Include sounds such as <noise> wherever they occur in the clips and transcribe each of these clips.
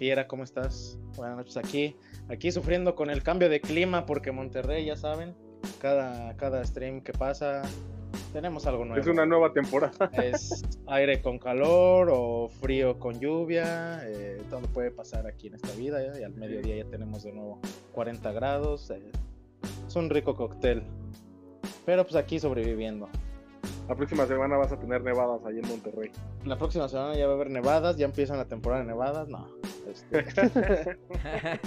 Fiera, ¿cómo estás? Buenas noches aquí. Aquí sufriendo con el cambio de clima porque Monterrey, ya saben, cada, cada stream que pasa tenemos algo nuevo. Es una nueva temporada. <laughs> Es aire con calor o frío con lluvia. eh, todo puede pasar aquí en esta vida. ¿eh? Y al mediodía ya tenemos de nuevo 40 grados. eh, es un rico cóctel. Pero pues aquí sobreviviendo. La próxima semana vas a tener nevadas ahí en Monterrey. La próxima semana ya va a haber nevadas. Ya empiezan la temporada de nevadas. No. Este, <laughs>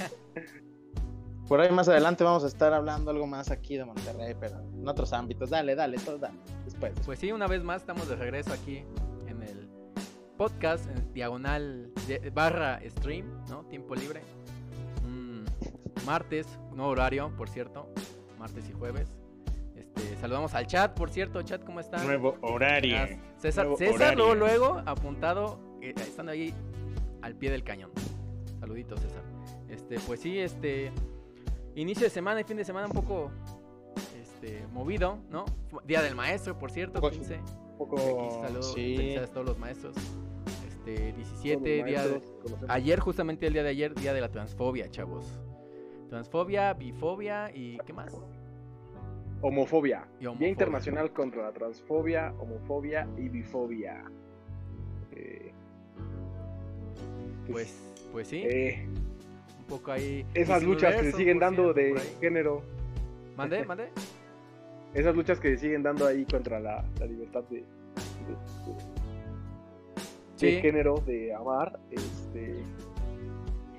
por ahí más adelante vamos a estar hablando algo más aquí de Monterrey, pero en otros ámbitos. Dale, dale, todo dale. Después. Pues sí, una vez más estamos de regreso aquí en el podcast, en diagonal barra stream, ¿no? Tiempo libre. Un martes, nuevo horario, por cierto. Martes y jueves. Este, saludamos al chat, por cierto, chat, ¿cómo están? Nuevo horario. César, Nuevo César horario. luego, luego apuntado, eh, estando ahí al pie del cañón. Saluditos, César. Este, pues sí, este inicio de semana y fin de semana un poco este movido, ¿no? Día del maestro, por cierto, Poco- 15. Un poco. Saludos, sí. felicidades a todos los maestros. Este, Todos 17 los día de- maestros ayer justamente el día de ayer, día de la transfobia, chavos. Transfobia, bifobia y ¿qué más? Homofobia. Y homofobia. Día Internacional contra la Transfobia, Homofobia y Bifobia. Eh, Pues pues sí, eh, un poco ahí esas luchas que se siguen dando de género. Mande, mande. <laughs> Esas luchas que se siguen dando ahí contra la, la libertad de, de- de- género, de amar. Este,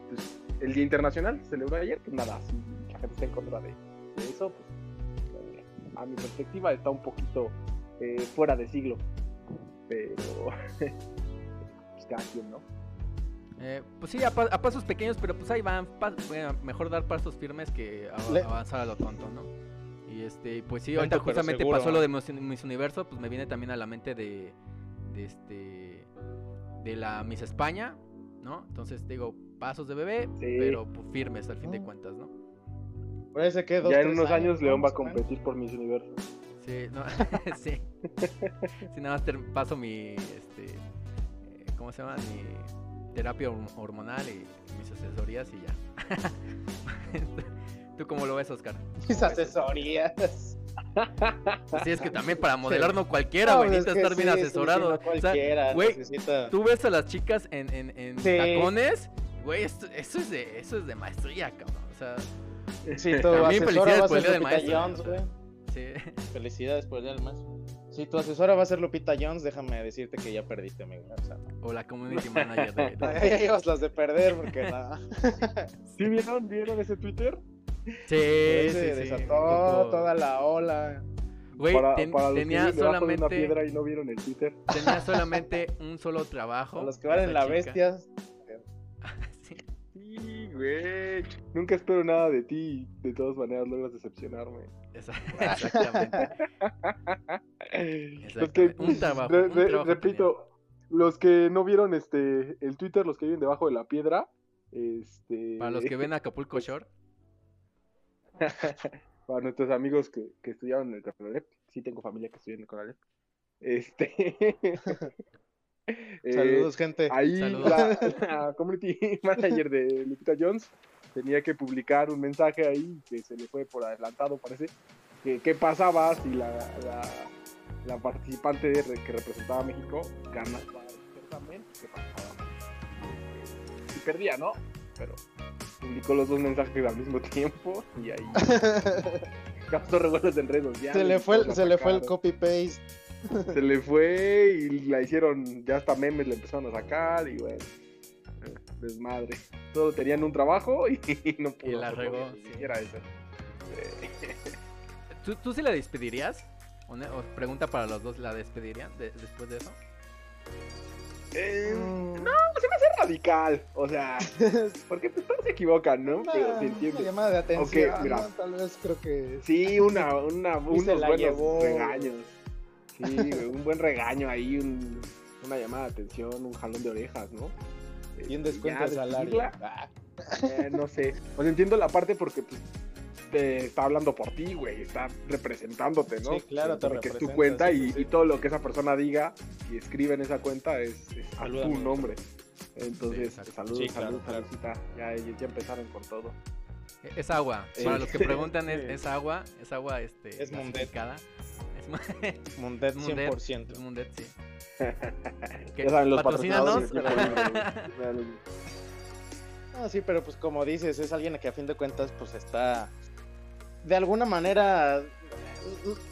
pues, el Día Internacional se celebró ayer, pues nada, si la gente está en contra de, de eso, pues eh, a mi perspectiva está un poquito eh, fuera de siglo. Pero <laughs> pues cada quien, ¿no? Eh, pues sí, a, pa- a pasos pequeños, pero pues ahí van. pa- bueno, mejor dar pasos firmes que av- Le- avanzar a lo tonto, ¿no? Y este, pues sí, ahorita justamente seguro. pasó lo de Miss, Miss Universo, pues me viene también a la mente de, de este, de la Miss España, ¿no? Entonces digo, pasos de bebé, Sí. pero pues, firmes al fin de Mm. cuentas, ¿no? Parece que dos, ya en unos años. León va a competir por Miss Universo. Sí, no, <laughs> sí. Sí, nada más paso mi, este, eh, ¿cómo se llama? Mi terapia horm- hormonal y mis asesorías y ya. <laughs> ¿Tú cómo lo ves, Oscar? Mis asesorías. Así es que también para modelar no cualquiera, No, güey, es que estar bien sí, sí, sí, asesorado. no O sea, cualquiera güey, necesita- tú ves a las chicas en, en, en Sí. tacones, güey, esto- eso, es de, eso es de maestría, cabrón. O sea, Sí, tu También felicidades por el Día del Maestro, Jones, o sea. güey. sí. Felicidades por el día del maestro. Si tu asesora va a ser Lupita Jones, déjame decirte que ya perdiste, amigo. O sea, O la community manager de... <laughs> de- ya llevas las de perder porque nada. <laughs> ¿Sí vieron, vieron ese Twitter? Sí, se sí, sí. desató poco- toda la ola. Güey, para, ten- para tenía de una solamente... piedra y no vieron el Twitter. Tenía solamente un solo trabajo. Los que valen esa la chica. bestia. Güey. Nunca espero nada de ti. De todas maneras logras decepcionarme. Esa- <laughs> Exactamente. Los que- Exactamente. Un <laughs> trabajo, re- un re- trabajo repito, los que no vieron este el Twitter, los que viven debajo de la piedra, este Para los que ven <laughs> Acapulco Shore. para nuestros amigos que, que estudiaron en el Conalep, sí tengo familia que estudia en el Conalep. Este eh, Saludos, gente. Ahí Saludos. la, <laughs> la community <laughs> manager de Lupita Jones tenía que publicar un mensaje ahí que se le fue por adelantado, parece. Que, ¿Qué pasaba si la, la, la participante de que representaba a México ganaba el certamen? ¿Qué pasaba? Y perdía, ¿no? Pero publicó los dos mensajes al mismo tiempo y ahí <laughs> causó revuelos en redes sociales. se le fue, el- se le fue el sacaron. Se le fue y la hicieron, ya hasta memes le empezaron a sacar y bueno, desmadre. Todos tenían un trabajo <laughs> y no pudo. Y la regó, ni siquiera eso. ¿Tú, ¿Tú sí la despedirías? O pregunta para los dos, ¿la despedirían de- después de eso? Eh, Mm. no, se me hace radical. O sea, <laughs> porque pues todos se equivocan, ¿no? Pero Una, se entiende. una llamada de atención. Ok, mira. ¿no? Tal vez creo que. Sí, una, una, <laughs> unos se la buenos llevó. regaños. Sí, un buen regaño ahí, un- una llamada de atención, un jalón de orejas, ¿no? Y un descuento ya de salario. Ah, Eh, no sé. Pues entiendo la parte porque pues, te está hablando por ti, güey. Está representándote, ¿no? Sí, claro, te supone que es tu cuenta sí, y, sí, sí. y todo lo que esa persona diga y escribe en esa cuenta es, es a tu nombre. Entonces, Sí, claro, salud, claro. Ya, ya empezaron con todo. Es agua. Para los que preguntan, es, es agua. Es agua este, Es Mundet. gasificada. Es, <laughs> mu- Mundet Mundet. 100%. es Mundet, sí. <laughs> Que Ya saben, los patrocinadores. Ah, <laughs> sí, pero pues como dices, es alguien que a fin de cuentas pues está de alguna manera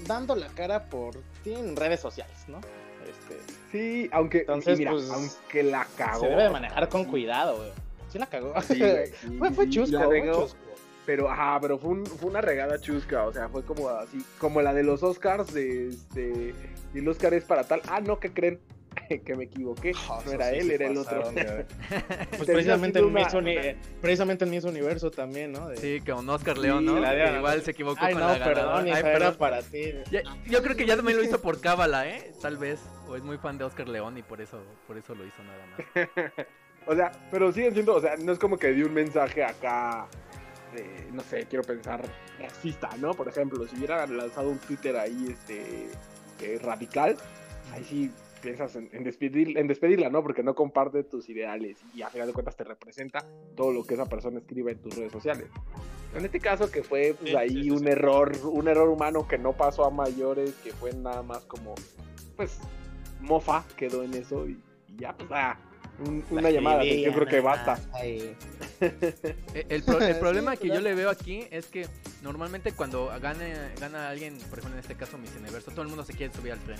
dando la cara por ti en redes sociales, ¿no? Este, Sí, aunque, Entonces, mira, pues, aunque la cagó. se debe de manejar con cuidado, güey. Sí la cagó. Sí, güey, sí, fue, fue chusco, fue chusco. Pero, ajá, pero fue, un- fue una regada chusca, o sea, fue como así, como la de los Oscars, de este, y el Oscar es para tal, ah, no, ¿qué creen? <laughs> que me equivoqué, Ah, no era sí él, era el otro. <laughs> Pues precisamente en, Miss una- eh, precisamente en Miss Universo también, ¿no? De- Sí, con Oscar León, ¿no? La. Igual se equivocó Ay, con no, la ganadora. perdón, Ay, perdón. era para ti. Ya- yo creo que ya también lo hizo por cábala, ¿eh? Tal vez. O es muy fan de Oscar León y por eso, por eso lo hizo nada más. <laughs> O sea, pero siguen siendo, o sea, no es como que dio un mensaje acá, eh, no sé, quiero pensar, racista, ¿no? Por ejemplo, si hubiera lanzado un Twitter ahí, este, eh, radical, ahí sí piensas en, en despedir, en despedirla, ¿no? Porque no comparte tus ideales y a final de cuentas te representa todo lo que esa persona escribe en tus redes sociales. En este caso que fue pues, Sí, ahí sí, sí, un error, un error humano que no pasó a mayores, que fue nada más como, pues, mofa quedó en eso y, y ya, pues, ah, un- una llamada atención creo que basta. <laughs> El, pro- el <laughs> Sí, problema que yo le veo aquí es que normalmente cuando gane, gana alguien, por ejemplo en este caso Miss Universo, todo el mundo se quiere subir al tren.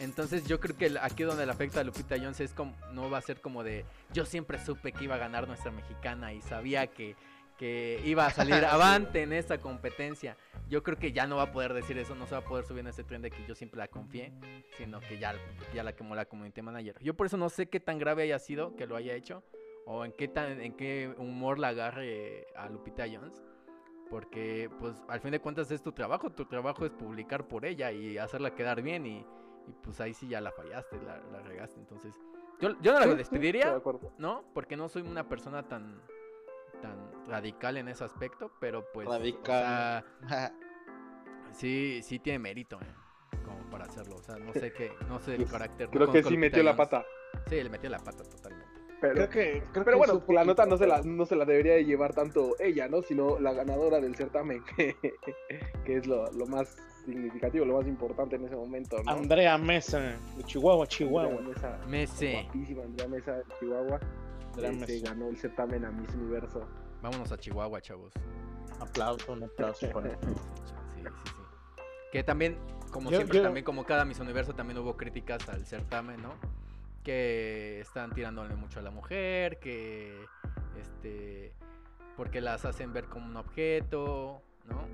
Entonces yo creo que aquí donde le afecta a Lupita Jones es como, no va a ser como de, yo siempre supe que iba a ganar nuestra mexicana y sabía que, que iba a salir <laughs> avante en esta competencia. Yo creo que ya no va a poder decir eso, no se va a poder subir en ese tren de que yo siempre la confié, sino que ya, ya la quemó la community manager. Yo por eso no sé qué tan grave haya sido que lo haya hecho o en qué tan en qué humor la agarre a Lupita Jones porque pues al fin de cuentas es tu trabajo tu trabajo es publicar por ella y hacerla quedar bien y, y, pues ahí sí ya la fallaste la, la regaste entonces yo, yo no la Sí, despediría de no porque no soy una persona tan tan radical en ese aspecto pero pues o Radical. sea, <laughs> sí sí tiene mérito eh, como para hacerlo o sea no sé qué no sé el Pues, carácter no Creo que sí metió la pata. sí le metió la pata totalmente Pero, Creo que, creo pero que bueno, la nota no se la, no se la debería de llevar tanto ella, ¿no? Sino la ganadora del certamen, <laughs> que, que es lo, lo más significativo, lo más importante en ese momento, ¿no? Andrea Mesa, de Chihuahua, Chihuahua. Andrea Mesa, guapísima Andrea Mesa de Chihuahua. Mesa. ganó el certamen a Miss Universo. vámonos a Chihuahua chavos Aplauso, un aplauso para Sí, sí, sí. Que también, como Yo- siempre, yo- también como cada Miss Universo, también hubo críticas al certamen, ¿no? Que están tirándole mucho a la mujer, que este porque las hacen ver como un objeto, ¿no?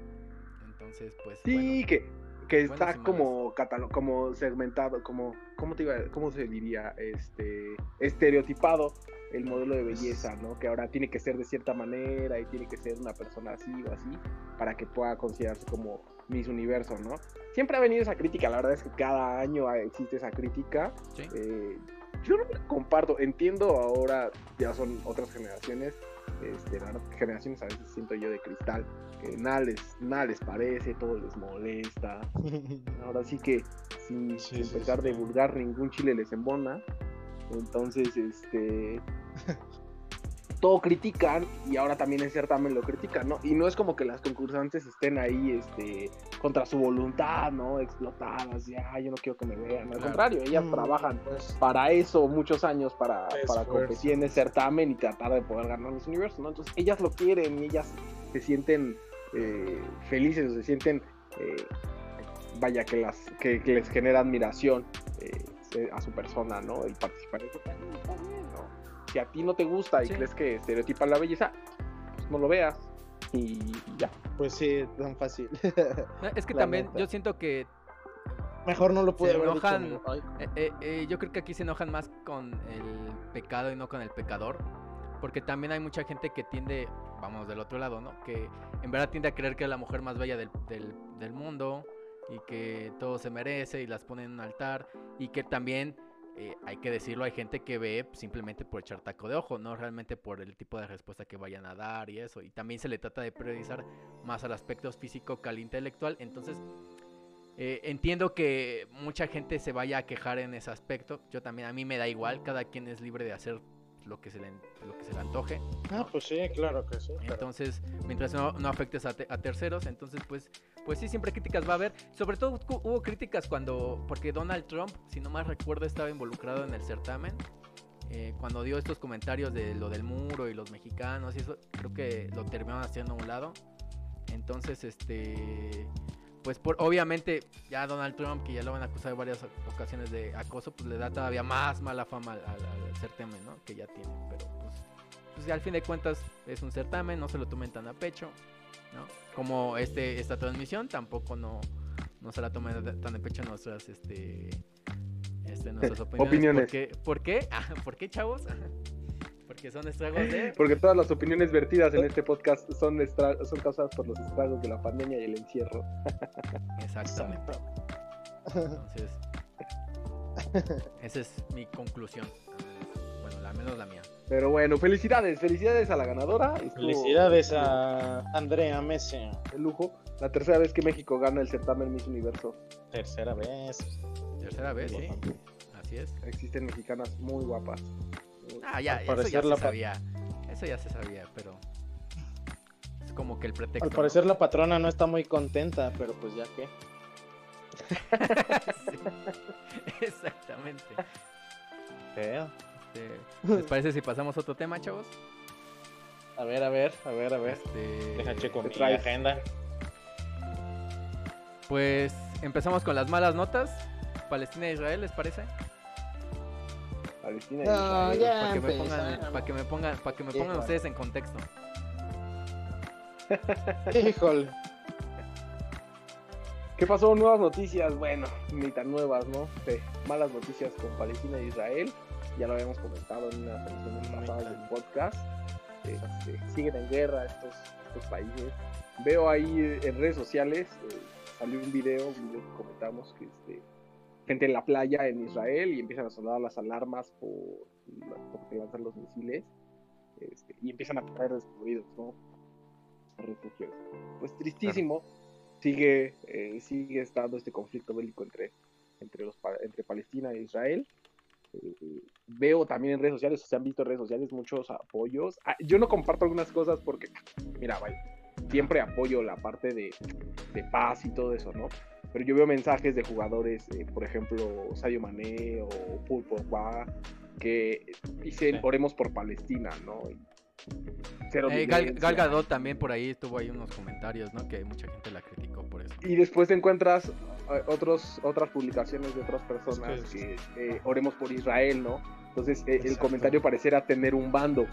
Entonces, pues Sí, bueno, que, que está como catalo- como segmentado, como, ¿cómo te iba, cómo se diría? Este, estereotipado el modelo de belleza, ¿no? Que ahora tiene que ser de cierta manera y tiene que ser una persona así o así para que pueda considerarse como Miss Universo, ¿no? Siempre ha venido esa crítica, la verdad es que cada año existe esa crítica. sí. Eh, yo no la comparto, entiendo ahora, ya son otras generaciones, este, la verdad, generaciones a veces siento yo de cristal, que nada les, nada les parece, todo les molesta. <laughs> Ahora sí que sin, Sí, sin sí, pecar sí. de vulgar, ningún chile les embona. Entonces, este. <laughs> todo critican y ahora también en certamen lo critican, ¿no? Y no es como que las concursantes estén ahí, este, contra su voluntad, ¿no? Explotadas, ya, yo no quiero que me vean. Al Claro. contrario, ellas Mm, trabajan pues, para eso muchos años para, para competir en el certamen y tratar de poder ganar los universos, ¿no? Entonces ellas lo quieren y ellas se sienten eh, felices, se sienten, eh, vaya, que, las, que, que les genera admiración eh, a su persona, ¿no? Y participar en Si a ti no te gusta y Sí. crees que estereotipa la belleza, pues no lo veas y, ya. pues sí, tan fácil. Es que la también neta. yo siento que Mejor no lo pude Se dicho, enojan. Eh, eh, eh, yo creo que aquí se enojan más con el pecado y no con el pecador. Porque también hay mucha gente que tiende, vamos del otro lado, ¿no? Que en verdad tiende a creer que es la mujer más bella del, del- del mundo y que todo se merece y las pone en un altar. Y que también, eh, hay que decirlo, hay gente que ve simplemente por echar taco de ojo, no realmente por el tipo de respuesta que vayan a dar y eso. Y también se le trata de priorizar más al aspecto físico que al intelectual. Entonces, eh, entiendo que mucha gente se vaya a quejar en ese aspecto. Yo también, a mí me da igual. Cada quien es libre de hacer lo que se le, lo que se le antoje. Ah, pues sí, claro que sí. pero- Entonces, mientras no, no afectes a, te- a terceros, entonces pues, pues sí, siempre críticas va a haber. Sobre todo hu- hubo críticas cuando, porque Donald Trump, si no más recuerdo, estaba involucrado en el certamen. eh, cuando dio estos comentarios de lo del muro y los mexicanos y eso, creo que lo terminaron haciendo a un lado. Entonces, este, pues por, obviamente ya Donald Trump, que ya lo van a acusar en varias ocasiones de acoso, pues le da todavía más mala fama al, al- al certamen, ¿no? Que ya tiene, pero pues pues al fin de cuentas es un certamen, no se lo tomen tan a pecho, ¿no? Como este, esta transmisión tampoco no, no se la tomen de- tan a pecho nuestras, este, este, nuestras opiniones. Opiniones. ¿Por qué? ¿Por <laughs> qué? Ah, ¿Por qué, chavos? <laughs> Porque son estragos de... Porque todas las opiniones vertidas en este podcast son, estra- son causadas por los estragos de la pandemia y el encierro. <laughs> Exactamente. Entonces, esa es mi conclusión. Bueno, la menos la mía. Pero bueno, felicidades, felicidades a la ganadora. Estuvo Felicidades a Andrea Messi. de lujo. La tercera vez que México gana el certamen Miss Universo. Tercera vez. Tercera vez, sí. Así es. Existen mexicanas muy guapas. Ah, ya, Al eso ya parecer se sabía. Eso ya se sabía, pero. Es como que el pretexto. Al ¿no? parecer la patrona no está muy contenta, pero pues ya que. <laughs> Sí, Exactamente. Feo. Este, ¿Les parece si pasamos a otro tema, chavos? A ver, a ver, a ver, a ver. Este, Deja checo ¿qué mi traes? agenda. Pues empezamos con las malas notas. Palestina e Israel, ¿les parece? Palestina y No, ya. Para que me pongan, para que me pongan, para que me pongan Híjole. ustedes en contexto. <laughs> Híjole. ¿Qué pasó? Nuevas noticias. Bueno, ni tan nuevas, ¿no? Sí, malas noticias con Palestina y Israel. Ya lo habíamos comentado en una transmisión pasada del podcast. Este, siguen en guerra estos, estos países. Veo ahí eh, en redes sociales, eh, salió un video, un video que comentamos, que este, gente en la playa en Israel y empiezan a sonar las alarmas por, porque lanzan los misiles este, y empiezan a caer destruidos, ¿no? Refugios. Pues tristísimo sigue, eh, sigue estando este conflicto bélico entre, entre, los, entre Palestina e Israel. Eh, veo también en redes sociales, se han visto en redes sociales muchos apoyos. Ah, yo no comparto algunas cosas porque, mira, vaya, siempre apoyo la parte de, de paz y todo eso, ¿no? Pero yo veo mensajes de jugadores, eh, por ejemplo, Sadio Mané o Paul Pogba, que dicen Sí. oremos por Palestina, ¿no? Y cero Eh, Gal, Gadot también por ahí estuvo ahí unos comentarios, ¿no? Que mucha gente la criticó por eso. y después te encuentras eh, otros, otras publicaciones de otras personas Es que, eh, oremos por Israel, ¿no? Entonces eh, el comentario pareciera tener un bando.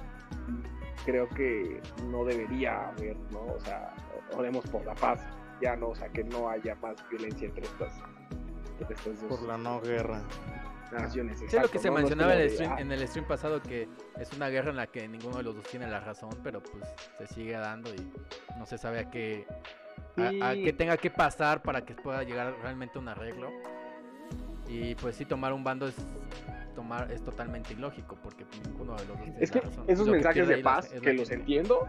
Creo que no debería haber, ¿no? O sea, oremos por la paz, ya no, o sea, que no haya más violencia entre estas, entre estas dos Por la no guerra. naciones. Sí, es lo exacto, que se ¿no? Mencionaba en el, de, stream, en el stream pasado, que es una guerra en la que ninguno de los dos tiene la razón, pero pues se sigue dando y no se sabe a qué, a, a Sí. qué tenga que pasar para que pueda llegar realmente a un arreglo. Y pues sí, tomar un bando es tomar es totalmente ilógico, porque ninguno de los dos tiene Es que la razón. esos Lo que mensajes pierde de paz, es la que los entiendo,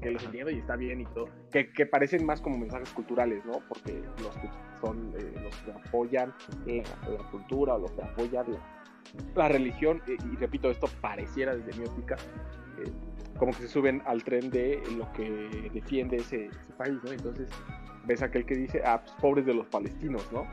que los entiendo y está bien y todo, que, que parecen más como mensajes culturales, ¿no? Porque los que son eh, los que apoyan la, cultura o los que apoyan la, religión, eh, y repito, esto pareciera desde mi óptica, eh, como que se suben al tren de lo que defiende ese, ese país, ¿no? Entonces ves aquel que dice, ah, pues pobres de los palestinos, ¿no?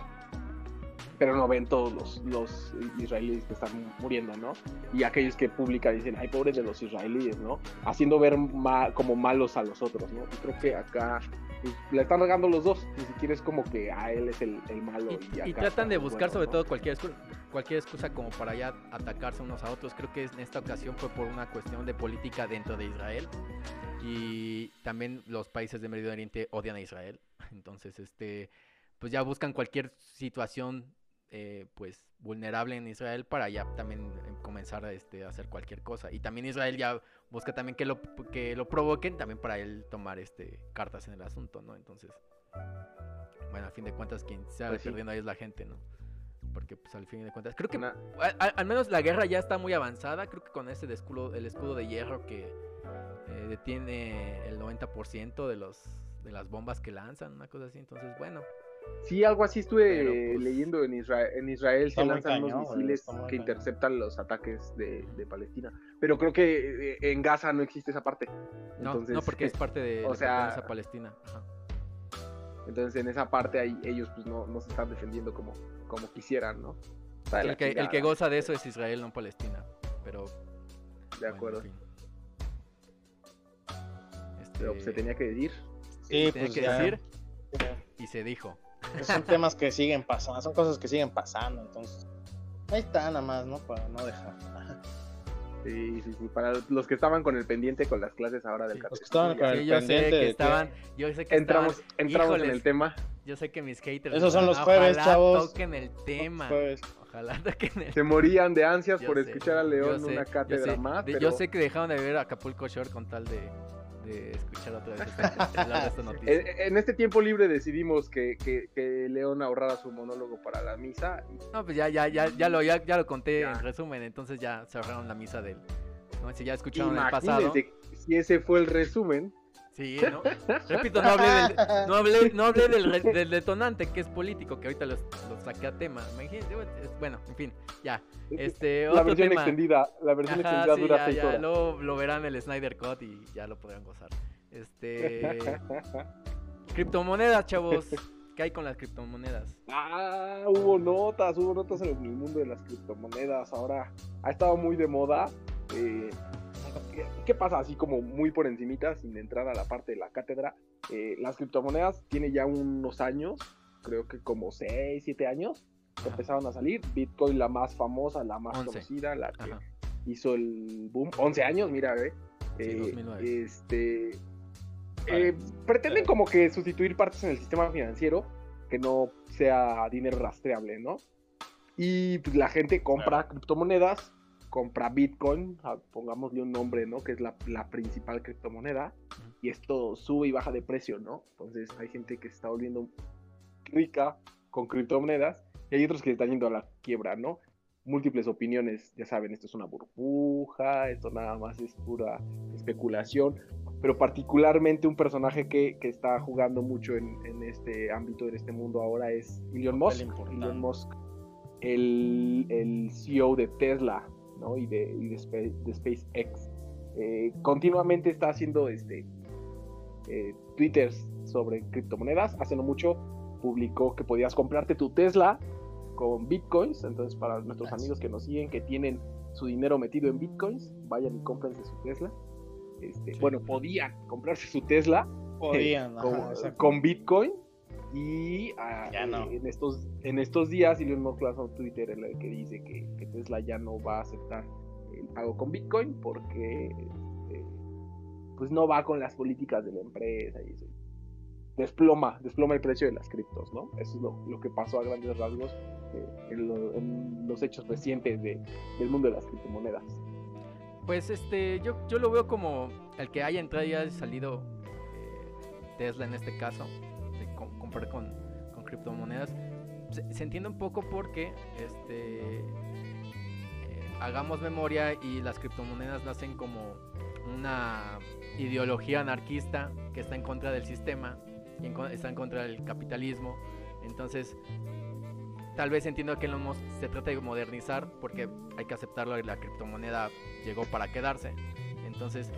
Pero no ven todos los, los israelíes que están muriendo, ¿no? y aquellos que publican dicen, ay, pobres de los israelíes, ¿no? Haciendo ver ma- como malos a los otros, ¿no? Y creo que acá pues, le están regando los dos, ni siquiera es como que a él es el, el malo. Y, Y, y acá tratan de buscar bueno, sobre ¿no? todo cualquier excusa, cualquier excusa como para ya atacarse unos a otros. Creo que en esta ocasión fue por una cuestión de política dentro de Israel. Y también los países de Medio Oriente odian a Israel. <laughs> Entonces, este, pues ya buscan cualquier situación eh, pues vulnerable en Israel para ya también eh, comenzar a, este, a hacer cualquier cosa. Y también Israel ya busca también que lo, que lo provoquen también para él tomar este, cartas en el asunto, ¿no? Entonces, bueno, a fin de cuentas quien se Pues sí. perdiendo ahí es la gente, ¿no? Porque pues al fin de cuentas, creo que Una- al menos la guerra ya está muy avanzada, creo que con ese de escudo, el escudo de hierro que eh, detiene el 90% de los de las bombas que lanzan, una cosa así, entonces bueno, Sí, algo así estuve Pero, pues, leyendo en Israel. En Israel se lanzan cañón, unos misiles que cañón. interceptan los ataques de, de Palestina. Pero creo que eh, en Gaza no existe esa parte. No, Entonces, no, porque es parte de o sea- a Palestina. Ajá. Entonces en esa parte ahí ellos pues no, no se están defendiendo como, como quisieran, ¿no? De El que, el que goza de eso es Israel, no Palestina. Pero. De bueno, acuerdo. en fin. Pero pues, se Este, tenía que decir. Sí, tenía pues que ya. decir y se dijo. Son temas que siguen pasando, son cosas que siguen pasando, entonces. Ahí está nada más, ¿no? Para no dejar. Sí, sí, sí. Para los que estaban con el pendiente con las clases ahora del Sí, Los que estaban con el yo sé pendiente de que estaban. Yo sé que Entramos, estaban- entramos en híjoles, el tema. Yo sé que mis haters. Esos son los jueves, "Ojalá chavos". toquen el tema. Ojalá toquen el Se morían de ansias Yo por sé, escuchar a León sé, una yo cátedra sé. más. De- pero... Yo sé que dejaron de ver Acapulco Shore con tal de, de escuchar otra vez esta, <laughs> noticia. En, en este tiempo libre decidimos que, que, que León ahorrara su monólogo para la misa. y No, pues ya, ya, ya, ya lo, ya, ya lo conté Ya. en resumen, entonces ya cerraron la misa del. ¿no? Si ya escucharon el pasado. Si ese fue el resumen. Sí, ¿no? Repito, no hablé del, no hablé, no hablé del, detonante que es político, que ahorita lo saqué a tema. Bueno, en fin, ya. Este, la versión tema. extendida, la versión Ajá, extendida sí, dura ya, seis ya, horas. luego lo verán el Snyder Cut y ya lo podrán gozar. Este. <laughs> criptomonedas, chavos. ¿Qué hay con las criptomonedas? Ah, hubo notas, hubo notas en el mundo de las criptomonedas. Ahora ha estado muy de moda. eh, ¿qué, pasa? Así como muy por encimita, sin entrar a la parte de la cátedra. eh, las criptomonedas tiene ya unos años, creo que como 6, 7 años, que empezaron a salir. Bitcoin la más famosa, la más 11. conocida, la que Ajá. hizo el boom. 11 años, mira. Sí, Eh, 2009. Este. eh, pretenden como que sustituir partes en el sistema financiero que no sea dinero rastreable, ¿no? Y pues, la gente compra criptomonedas, compra Bitcoin, pongámosle un nombre, ¿no? Que es la, la principal criptomoneda, y esto sube y baja de precio, ¿no? Entonces hay gente que se está volviendo rica con criptomonedas y hay otros que están yendo a la quiebra, ¿no? Múltiples opiniones, ya saben, esto es una burbuja, esto nada más es pura especulación, pero particularmente un personaje que, que está jugando mucho en, en este ámbito, en este mundo ahora es Elon Musk. Elon Musk, el, el CEO de Tesla ¿no? y, de, y de, Spa- de SpaceX. Eh, continuamente está haciendo este, eh, twitters sobre criptomonedas. Hace no mucho publicó que podías comprarte tu Tesla con bitcoins. Entonces, para nuestros amigos que nos siguen, que tienen su dinero metido en bitcoins, vayan y cómprense su Tesla. Este, Sí. Bueno, podían comprarse su Tesla podían, <laughs> con, ajá, con Bitcoin. Y ah, Ya no. eh, en, estos, en estos días Elon Musk lanzó un Twitter en el que dice que, que Tesla ya no va a aceptar el pago con Bitcoin porque este, pues no va con las políticas de la empresa y eso. Desploma, desploma el precio de las criptos, ¿no? Eso es lo, lo que pasó a grandes rasgos eh, en, lo- en los hechos recientes de- del mundo de las criptomonedas. Pues este, yo, yo lo veo como el que haya entrado y haya salido eh, Tesla en este caso, con, criptomonedas. Se, entiende un poco porque este eh, hagamos memoria y las criptomonedas nacen como una ideología anarquista que está en contra del sistema y está en contra del capitalismo. Entonces, tal vez entiendo que Musk se trata de modernizar porque hay que aceptarlo, la criptomoneda llegó para quedarse. Entonces,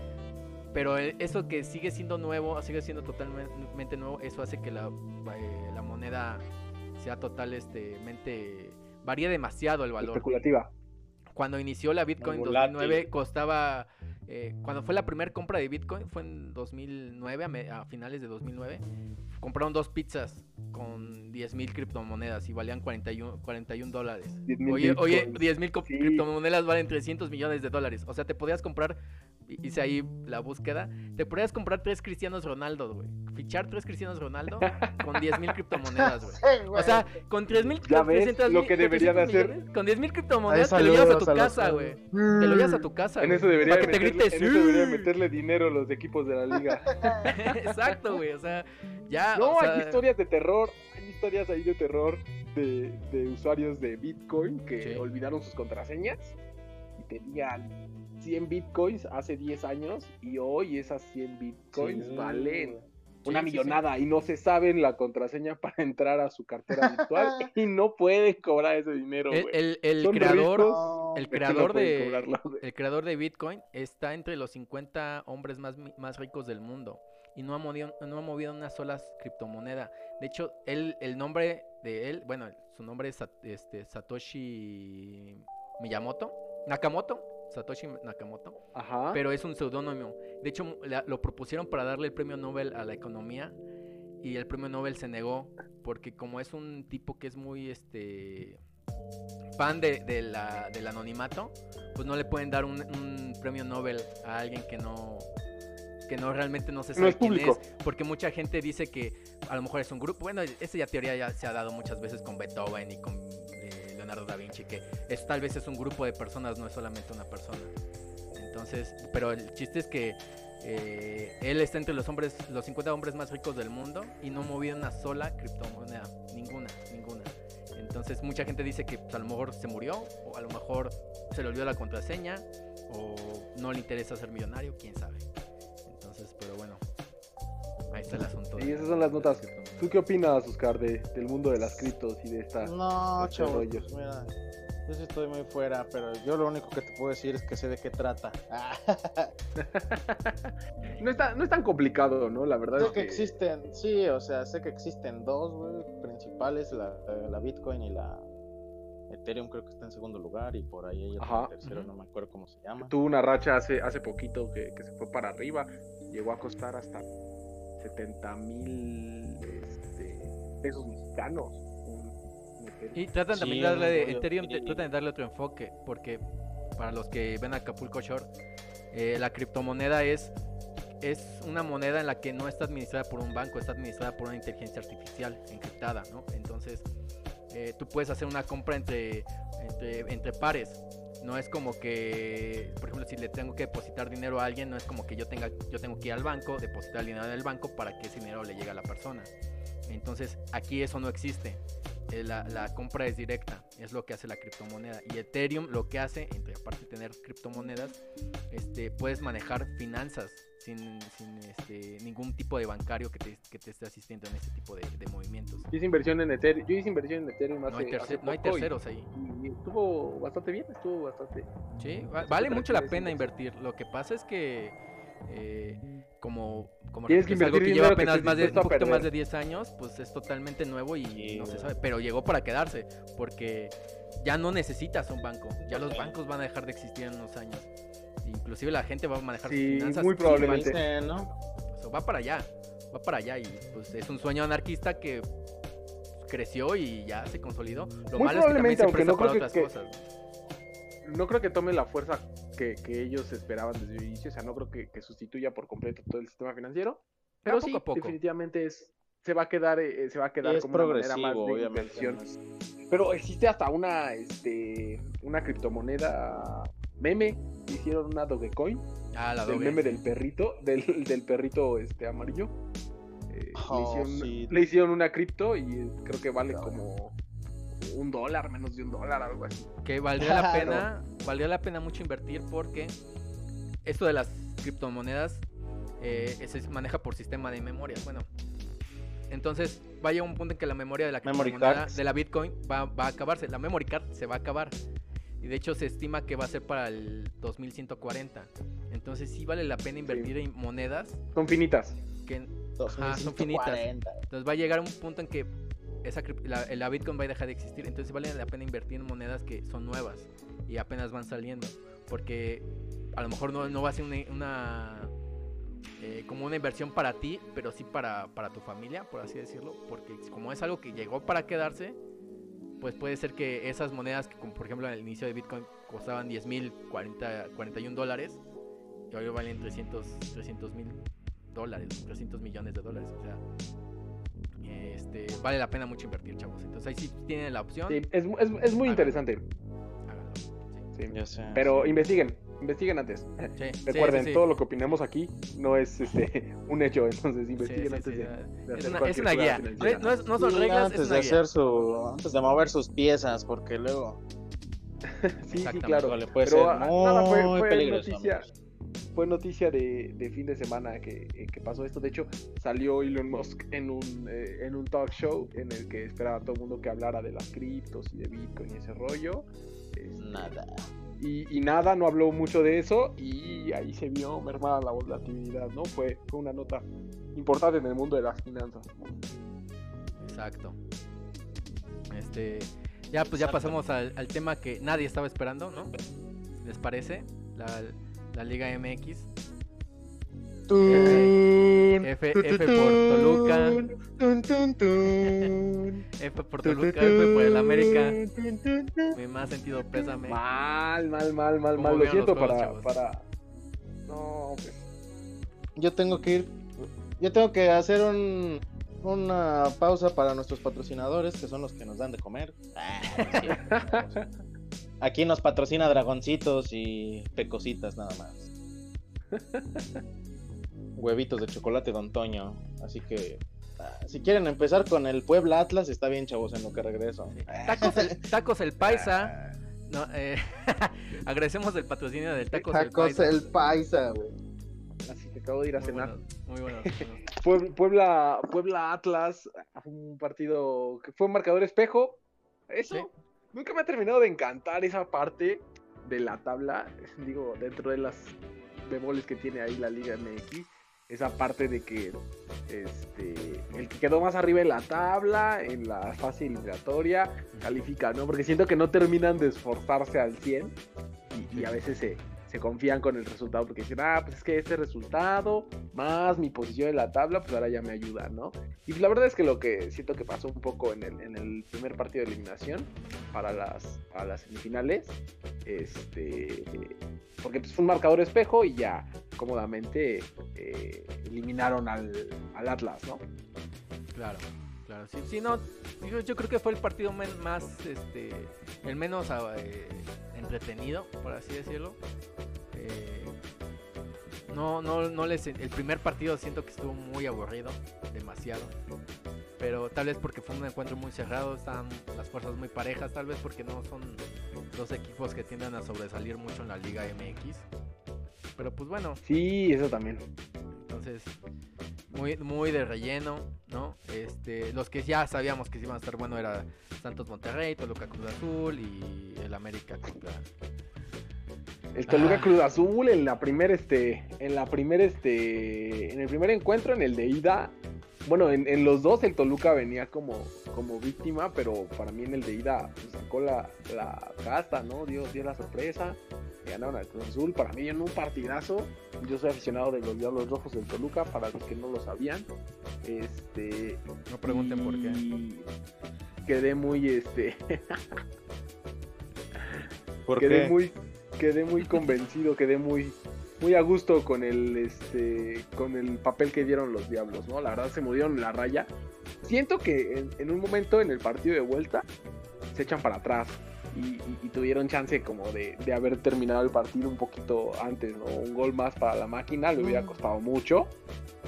pero el- eso que sigue siendo nuevo, sigue siendo totalmente nuevo, eso hace que la, eh, la moneda sea total, este, varía demasiado el valor. Especulativa. Cuando inició la Bitcoin en Muy volátil. 2009 costaba, eh, cuando fue la primera compra de Bitcoin, fue en 2009, a, a finales de 2009, compraron dos pizzas con 10.000 criptomonedas y valían 41, 41 dólares. 10,000 Oye, oye, bitcoins. 10.000 co- Sí. criptomonedas valen 300 millones de dólares. O sea, te podías comprar, hi- hice ahí la búsqueda, te podías comprar tres Cristianos Ronaldo, güey. Fichar tres Cristianos Ronaldo con 10.000 criptomonedas, <laughs> güey. O sea, con 3.000 Ya ves 300 lo mil- que debería de 300 hacer. millones, Con 10.000 criptomonedas Ahí te lo llevas a tu saludos casa, güey. Te lo llevas a tu casa, En güey. eso debería, Para de que te en eso debería "Sí". meterle dinero los equipos de la liga. <laughs> Exacto, güey. O sea, ya. No, o sea, hay historias de terror, hay historias ahí de terror de, de usuarios de Bitcoin que Sí. olvidaron sus contraseñas y tenían 100 Bitcoins hace 10 años y hoy esas 100 Bitcoins Sí, valen. Una Sí, sí, sí. millonada y no se saben la contraseña <laughs> para entrar a su cartera virtual <laughs> y no pueden cobrar ese dinero, El, el- creador, ricos, el no creador de el creador de Bitcoin está entre los 50 hombres más, más ricos del mundo y no ha movido, no ha movido una sola criptomoneda. De hecho, él, el nombre de él, bueno, su nombre es este, Satoshi Miyamoto, Nakamoto, Satoshi Nakamoto, Ajá. pero es un seudónimo. De hecho, la- lo propusieron para darle el premio Nobel a la economía y el premio Nobel se negó porque como es un tipo que es muy este fan de, de la, del anonimato, pues no le pueden dar un, un premio Nobel a alguien que no que no realmente no se No sabe es quién público. es, porque mucha gente dice que a lo mejor es un grupo. Bueno, esa ya teoría ya se ha dado muchas veces con Beethoven y con Leonardo da Vinci, que es, tal vez es un grupo de personas, no es solamente una persona. Entonces, pero el chiste es que eh, él está entre los hombres, los 50 hombres más ricos del mundo y no movió una sola criptomoneda, ninguna, ninguna. Entonces mucha gente dice que pues, a lo mejor se murió o a lo mejor se le olvidó la contraseña o no le interesa ser millonario, quién sabe. Entonces, pero bueno, ahí está el asunto. Y esas son las notas. ¿Tú qué opinas, Oscar, de, del mundo de las criptos y de esta? No, este rollo. pues mira, yo sí estoy muy fuera, pero yo lo único que te puedo decir es que sé de qué trata. <laughs> No, está, no es tan complicado, ¿no? La verdad sé es que que existen, sí, o sea, sé que existen dos, güey, principales, la, la Bitcoin y la Ethereum creo que está en segundo lugar y por ahí hay otro tercero, no me acuerdo cómo se llama. tuvo una racha hace, hace poquito que, que se fue para arriba. Llegó a costar hasta 70 mil este, pesos mexicanos. Y tratan también Sí, de darle, Ethereum y- tratan de darle otro enfoque, porque para los que ven Acapulco Shore, eh, la criptomoneda es, es una moneda en la que no está administrada por un banco, está administrada por una inteligencia artificial encriptada, ¿no? Entonces, eh, tú puedes hacer una compra entre, entre, entre pares. No es como que, por ejemplo, si le tengo que depositar dinero a alguien, no es como que yo tenga, yo tengo que ir al banco, depositar el dinero en banco para que ese dinero le llegue a la persona. Entonces, aquí eso no existe. Eh, La, la compra es directa, es lo que hace la criptomoneda. Y Ethereum lo que hace, entre aparte de tener criptomonedas, este, puedes manejar finanzas sin, sin, este, ningún tipo de bancario que te, que te esté asistiendo en este tipo de, de movimientos. Yo hice inversión en Ethereum. Yo hice inversión en Ethereum hace, No hay, tercer- hace no hay poco y- terceros ahí. Y, estuvo bastante bien, estuvo bastante. Sí, va- vale mucho la pena invertir. Lo que pasa es que eh, como, como que es algo que lleva que apenas estés más de, un poquito más de perder. 10 años, pues es totalmente nuevo y Sí, no se sabe. Pero llegó para quedarse, porque ya no necesitas un banco. Ya los bancos van a dejar de existir en unos años. Inclusive la gente va a manejar sus Sí, finanzas. muy probablemente. Dicen, ¿no? O sea, va para allá, va para allá y pues es un sueño anarquista que creció y ya se consolidó. Lo Muy malo es que también probablemente, se aunque presta no para creo otras que- cosas. No creo que tome la fuerza que, que ellos esperaban desde el inicio. O sea, no creo que, que sustituya por completo todo el sistema financiero. Pero poco sí, a poco. definitivamente es, se va a quedar, eh, se va a quedar es como una manera más de obviamente. inversión. Pero existe hasta una, este, una criptomoneda meme. Hicieron una Dogecoin. Ah, la del Doge, meme del perrito, del, del perrito este amarillo. Eh, Oh, le, hicieron, sí. le hicieron una cripto y creo que vale como un dólar, menos de un dólar, algo así. que valdría la <laughs> pena, valdría la pena mucho invertir porque esto de las criptomonedas eh, se maneja por sistema de memoria. Bueno, entonces va a llegar un punto en que la memoria de la criptomoneda de la Bitcoin va, va a acabarse. La memory card se va a acabar. Y de hecho se estima que va a ser para el 2140. Entonces sí vale la pena invertir en monedas Son finitas. que Ajá, son finitas. 2140. entonces va a llegar un punto en que esa la, la Bitcoin va a dejar de existir. Entonces vale la pena invertir en monedas que son nuevas y apenas van saliendo. Porque a lo mejor no, no va a ser una, una, eh, como una inversión para ti, pero sí para, para tu familia, por así decirlo. Porque como es algo que llegó para quedarse, pues puede ser que esas monedas que como por ejemplo al inicio de Bitcoin costaban 10 mil, 41 dólares, y hoy valen 300 mil dólares, 300 millones de dólares. O sea, este, vale la pena mucho invertir, chavos. Entonces ahí sí tienen la opción, Sí, es, es- es muy Háganlo. interesante. háganlo. Sí. sí. Ya sé, Pero sí. investiguen, investiguen antes. Sí, Recuerden, sí, sí. todo lo que opinemos aquí no es este <laughs> un hecho, entonces investiguen sí, antes sí, de, de Es hacer una, es una guía. No, es- no es- son Sí, reglas, antes es de una guía. hacer su antes de mover sus piezas porque luego <laughs> Sí, sí, Exactamente. claro. le puede Pero ser ah, nada, fue, muy fue peligroso, noticia, amigos. fue noticia de, de fin de semana que, eh, que pasó esto. De hecho, salió Elon Musk en un, eh, en un talk show en el que esperaba a todo el mundo que hablara de las criptos y de Bitcoin y ese rollo. Este, Nada. Y, y nada, no habló mucho de eso y ahí se vio mermada la volatilidad, ¿no? Fue, fue una nota importante en el mundo de las finanzas. Exacto. Este, ya pues ya Exacto. pasamos al, al tema que nadie estaba esperando, ¿no? ¿Les parece? La, la Liga MX. F, F por Toluca, <laughs> F por Toluca, F por el América. Mi más sentido pésame. Mal, mal, mal, mal, ¿Cómo mal. Lo siento juegos, para, chavos? para. No, pues. Yo tengo que ir. Yo tengo que hacer un, una pausa para nuestros patrocinadores, que son los que nos dan de comer. <laughs> Aquí nos patrocina Dragoncitos y Pecositas nada más. <laughs> Huevitos de chocolate Don Toño. Así que ah, si quieren empezar con el Puebla Atlas, está bien, chavos, en lo que regreso. Tacos el, tacos el Paisa. No, eh, <laughs> agradecemos el patrocinio del Tacos, el Tacos Paisa. el paisa, güey. Así que acabo de ir a Muy cenar. muy. <laughs> Pueb- Puebla, Puebla Atlas, un partido que fue un marcador espejo. Eso, Sí. nunca me ha terminado de encantar esa parte de la tabla. <laughs> Digo, dentro de las bemoles que tiene ahí la Liga MX, esa parte de que este, el que quedó más arriba en la tabla, en la fase eliminatoria, califica, ¿no? Porque siento que no terminan de esforzarse al 100 y, y a veces se, se confían con el resultado porque dicen, ah, pues es que este resultado más mi posición en la tabla, pues ahora ya me ayuda, ¿no? Y la verdad es que lo que siento que pasó un poco en el, primer partido de eliminación para las, para las semifinales, este, porque pues, fue un marcador espejo y ya cómodamente eh, eliminaron al, al Atlas, ¿no? Claro, claro. Sí, sí, no, yo, creo que fue el partido más, este, el menos ah, eh, entretenido, por así decirlo. Eh, no, no, no les, el primer partido siento que estuvo muy aburrido, demasiado. Pero tal vez porque fue un encuentro muy cerrado, estaban las fuerzas muy parejas, tal vez porque no son dos equipos que tienden a sobresalir mucho en la Liga MX. Pero pues bueno, Sí, eso también. entonces, muy, muy de relleno, ¿no? Este, los que ya sabíamos que sí iban a estar bueno era Santos Monterrey, Toluca Cruz Azul y el América contra. El Toluca Ah. Cruz Azul en la primer este en la primer este en el primer encuentro en el de ida bueno en, en los dos el Toluca venía como como víctima pero para mí en el de ida pues, sacó la, la casta no dio dio la sorpresa ganaron al Cruz Azul para mí en un partidazo yo soy aficionado de los Diablos Rojos del Toluca para los que no lo sabían este No pregunten por qué. quedé muy este <laughs> ¿Por quedé qué? muy quedé muy convencido quedé muy muy a gusto con el este con el papel que dieron los diablos no la verdad se movieron la raya. Siento que en, en un momento en el partido de vuelta se echan para atrás y, y- y tuvieron chance como de, de haber terminado el partido un poquito antes no un gol más para la máquina le hubiera costado mucho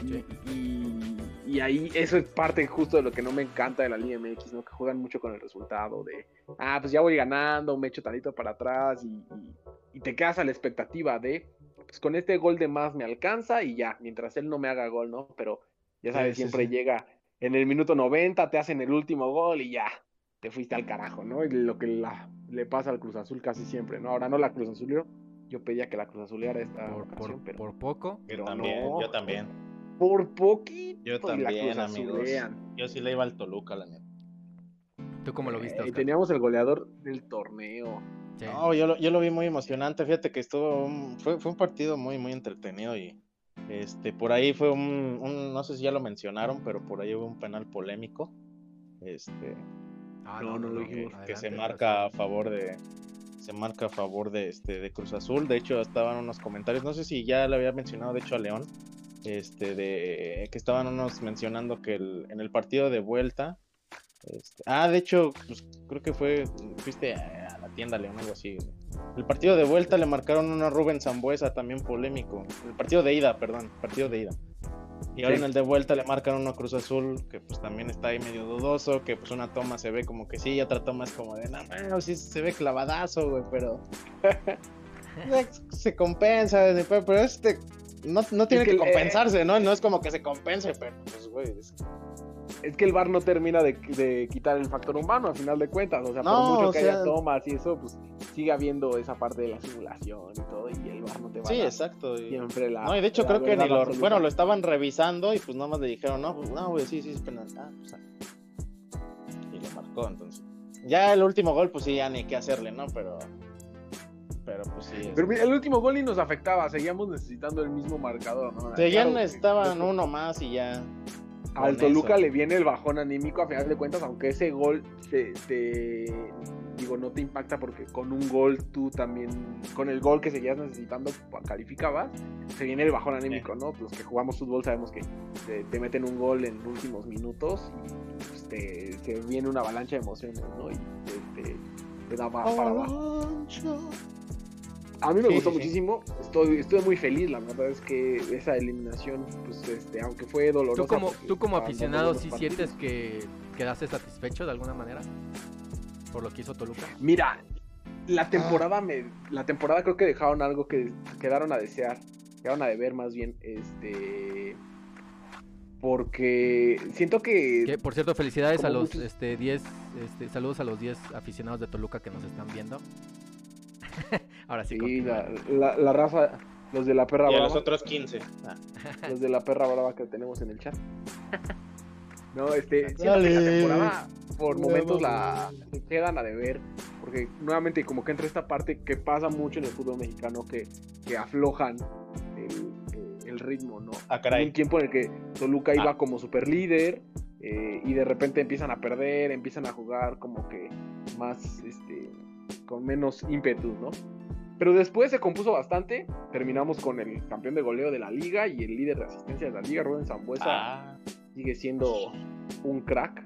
Sí. y- y ahí eso es parte justo de lo que no me encanta de la Liga MX, ¿no? Que juegan mucho con el resultado de, ah, pues ya voy ganando, me echo tantito para atrás y, y- y te quedas a la expectativa de, pues con este gol de más me alcanza y ya, mientras él no me haga gol, ¿no? Pero ya sabes, sí, siempre sí. llega en el minuto 90, te hacen el último gol y ya, te fuiste al carajo, ¿no? Y lo que la- le pasa al Cruz Azul casi siempre, ¿no? Ahora no la Cruz Azul, yo pedía que la Cruz Azuleara esta Por, ocasión, por, pero por poco. Yo pero también, no. yo también. Por poquito Yo la también, amigos. Azulean. Yo sí le iba al Toluca, la neta. ¿Tú cómo lo viste, Eh, y Oscar? teníamos el goleador del torneo. Sí. No, yo lo, yo lo vi muy emocionante. Fíjate que estuvo. un- fue, fue un partido muy, muy entretenido y. Este, por ahí fue un, un- no sé si ya lo mencionaron, pero por ahí hubo un penal polémico. Este, Ah, no, no lo que, dijimos. que se marca a favor de. Se marca a favor de este de Cruz Azul. De hecho, estaban unos comentarios. No sé si ya le había mencionado, de hecho, a León. Este, de que estaban unos mencionando que el- en el partido de vuelta. este, ah, de hecho, pues, creo que fue. Fuiste a, a la tienda León, algo así. El partido de vuelta le marcaron una Rubén Zambuesa también polémico. El partido de ida, perdón, partido de ida. Y ahora Sí. en el de vuelta le marcan uno a Cruz Azul, que pues también está ahí medio dudoso, que pues una toma se ve como que sí, y otra toma es como de, no, no, sí se ve clavadazo, güey, pero... <laughs> <laughs> se compensa, pero este no, no tiene que, que, compensarse, ¿no? No es como que se compense, pero pues, güey. Es... es... que el bar no termina de, de, quitar el factor humano, a final de cuentas. O sea, no, por mucho que sea... haya tomas y eso, pues sigue habiendo esa parte de la simulación y todo, y el bar no te va Sí, a exacto. Y... siempre la. No, y de hecho creo que ni lo. Bueno, lo estaban revisando y pues nada más le dijeron, no, pues no, güey, sí, sí, es penal. Ah, pues, ah. Y lo marcó, entonces. Ya el último gol, pues sí, ya ni qué hacerle, ¿no? Pero. Pero pues sí. es- Pero mira, el último gol ni nos afectaba, seguíamos necesitando el mismo marcador, ¿no? Seguían, Claro, estaban uno más y ya. Al Toluca eso. le viene el bajón anímico a final de cuentas, aunque ese gol te, te- digo no te impacta porque con un gol tú también, con el gol que seguías necesitando pa- calificabas, se viene el bajón anímico, ¿no? Los que jugamos fútbol sabemos que te, te meten un gol en últimos minutos y pues, te, se viene una avalancha de emociones, ¿no? Y te, te- te da pa- para abajo. A mí me Sí, gustó sí, sí. muchísimo, estoy, estoy muy feliz, la verdad es que esa eliminación, pues este, aunque fue dolorosa. ¿Tú como, tú como aficionado sí buenos sientes partidos. que quedaste satisfecho de alguna manera? Por lo que hizo Toluca. Mira, Ah. la temporada me, la temporada creo que dejaron algo que quedaron a desear, quedaron a deber más bien, este, porque siento que, Que, por cierto, felicidades a los muchos- este 10, este, saludos a los 10 aficionados de Toluca que nos están viendo. <laughs> Ahora sí, sí, la, la, la raza, los de la perra Y a brava, los otros 15. Ah. <laughs> los de la perra brava que tenemos en el chat. No, este, la Dale. temporada por momentos la quedan a deber, porque nuevamente como que entra esta parte que pasa mucho en el fútbol mexicano que, que aflojan el, el- el ritmo, ¿no? Ah, caray. un tiempo en el que Toluca iba Ah. como super líder y de repente empiezan a perder, empiezan a jugar como que más, este, con menos ímpetu, ¿no? Pero después se compuso bastante, terminamos con el campeón de goleo de la liga y el líder de asistencia de la liga, Rubén Zambuesa, Ah, sigue siendo un crack.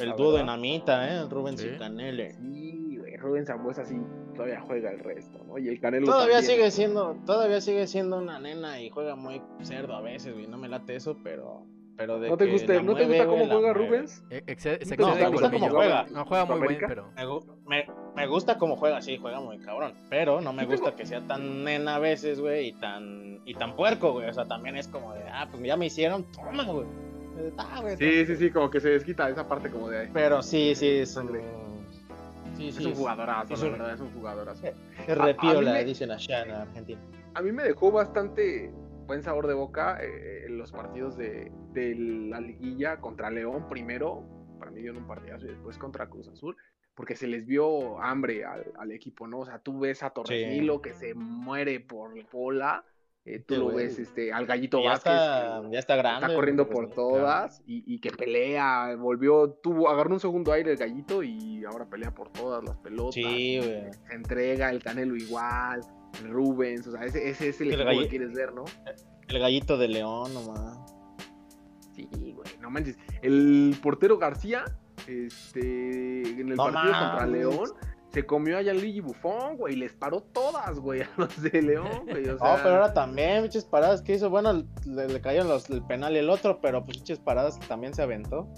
el dúo de verdad. Namita, ¿eh? El Rubén Sí. Cicanele. Sí, güey, Rubén Zambuesa sí todavía juega el resto, ¿no? Y el Canelo Todavía también. sigue siendo, todavía sigue siendo una nena y juega muy cerdo a veces, güey. No me late eso, pero, pero de ¿No te que la ¿no te gusta cómo la juega mueve. Rubens? Eh, No, excede me en gusta cómo juega. No juega muy bien, pero Me, me, me gusta cómo juega, sí, juega muy cabrón. Pero no me gusta tengo- que sea tan nena a veces, güey, y tan, y tan puerco, güey. O sea, también es como de, ah, pues ya me hicieron, toma, güey. Eh, Ah, güey, Sí, sí, sí, como que se desquita esa parte como de... Pero sí, sí, es un. Sangre. Sí, Es sí. un jugadorazo, es la un- verdad, es un jugadorazo. Es A- a repiola, me- dicen allá en Argentina. a mí me dejó bastante buen sabor de boca eh, en los partidos de, de la liguilla contra León primero, para mí dieron un partidazo y después contra Cruz Azul, porque se les vio hambre al, al equipo, ¿no? O sea, tú ves a Torres Sí. Nilo que se muere por Pola, eh, tú Sí, lo güey. ves este, al Gallito ya Vázquez. está, que ya está grande. Está corriendo pues, por todas y, y que pelea, volvió, tuvo, agarró un segundo aire el gallito y ahora pelea por todas las pelotas. Sí, güey. se entrega, el Canelo igual, Rubens, o sea, ese, ese es el, El que quieres ver, ¿no? El gallito de León, nomás. Sí, güey, no manches. El portero García, este, en el No partido contra. León, se comió a Gianluigi Buffon, güey, y les paró todas, güey, a los de <laughs> León, güey, o sea, No, pero ahora también, pinches paradas que hizo. Bueno, le, le cayeron los, el penal y el otro, pero pues pinches paradas que también se aventó.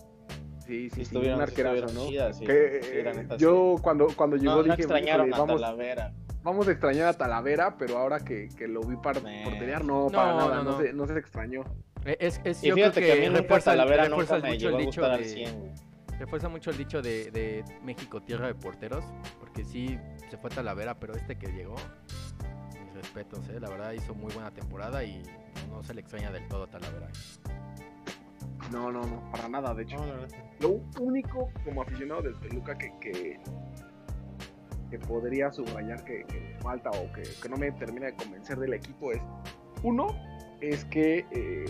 sí, sí, Sí, un arquerazo, ¿no? chidas, sí. Que, Sí, la neta, yo cuando, cuando llegó No, no dije, extrañaron "Híjole, a vamos, Talavera. Vamos a extrañar a Talavera, pero ahora que, que lo vi par- Nah. porterear, no, No, para nada, no, no, no. Se, no se extrañó. eh, es, es Y yo creo que, a mí nunca refuerza, Talavera refuerza nunca me mucho llegó a el dicho de, 100, güey. refuerza mucho el dicho de, de México tierra de porteros, porque sí se fue Talavera, pero este que llegó, mis respetos, eh, la verdad hizo muy buena temporada y no, se le extraña del todo a Talavera. No, no, no, para nada, de hecho. No. Lo único como aficionado del Toluca que, que, que podría subrayar que, que me falta o que, que no me termina de convencer del equipo es, uno, es que eh,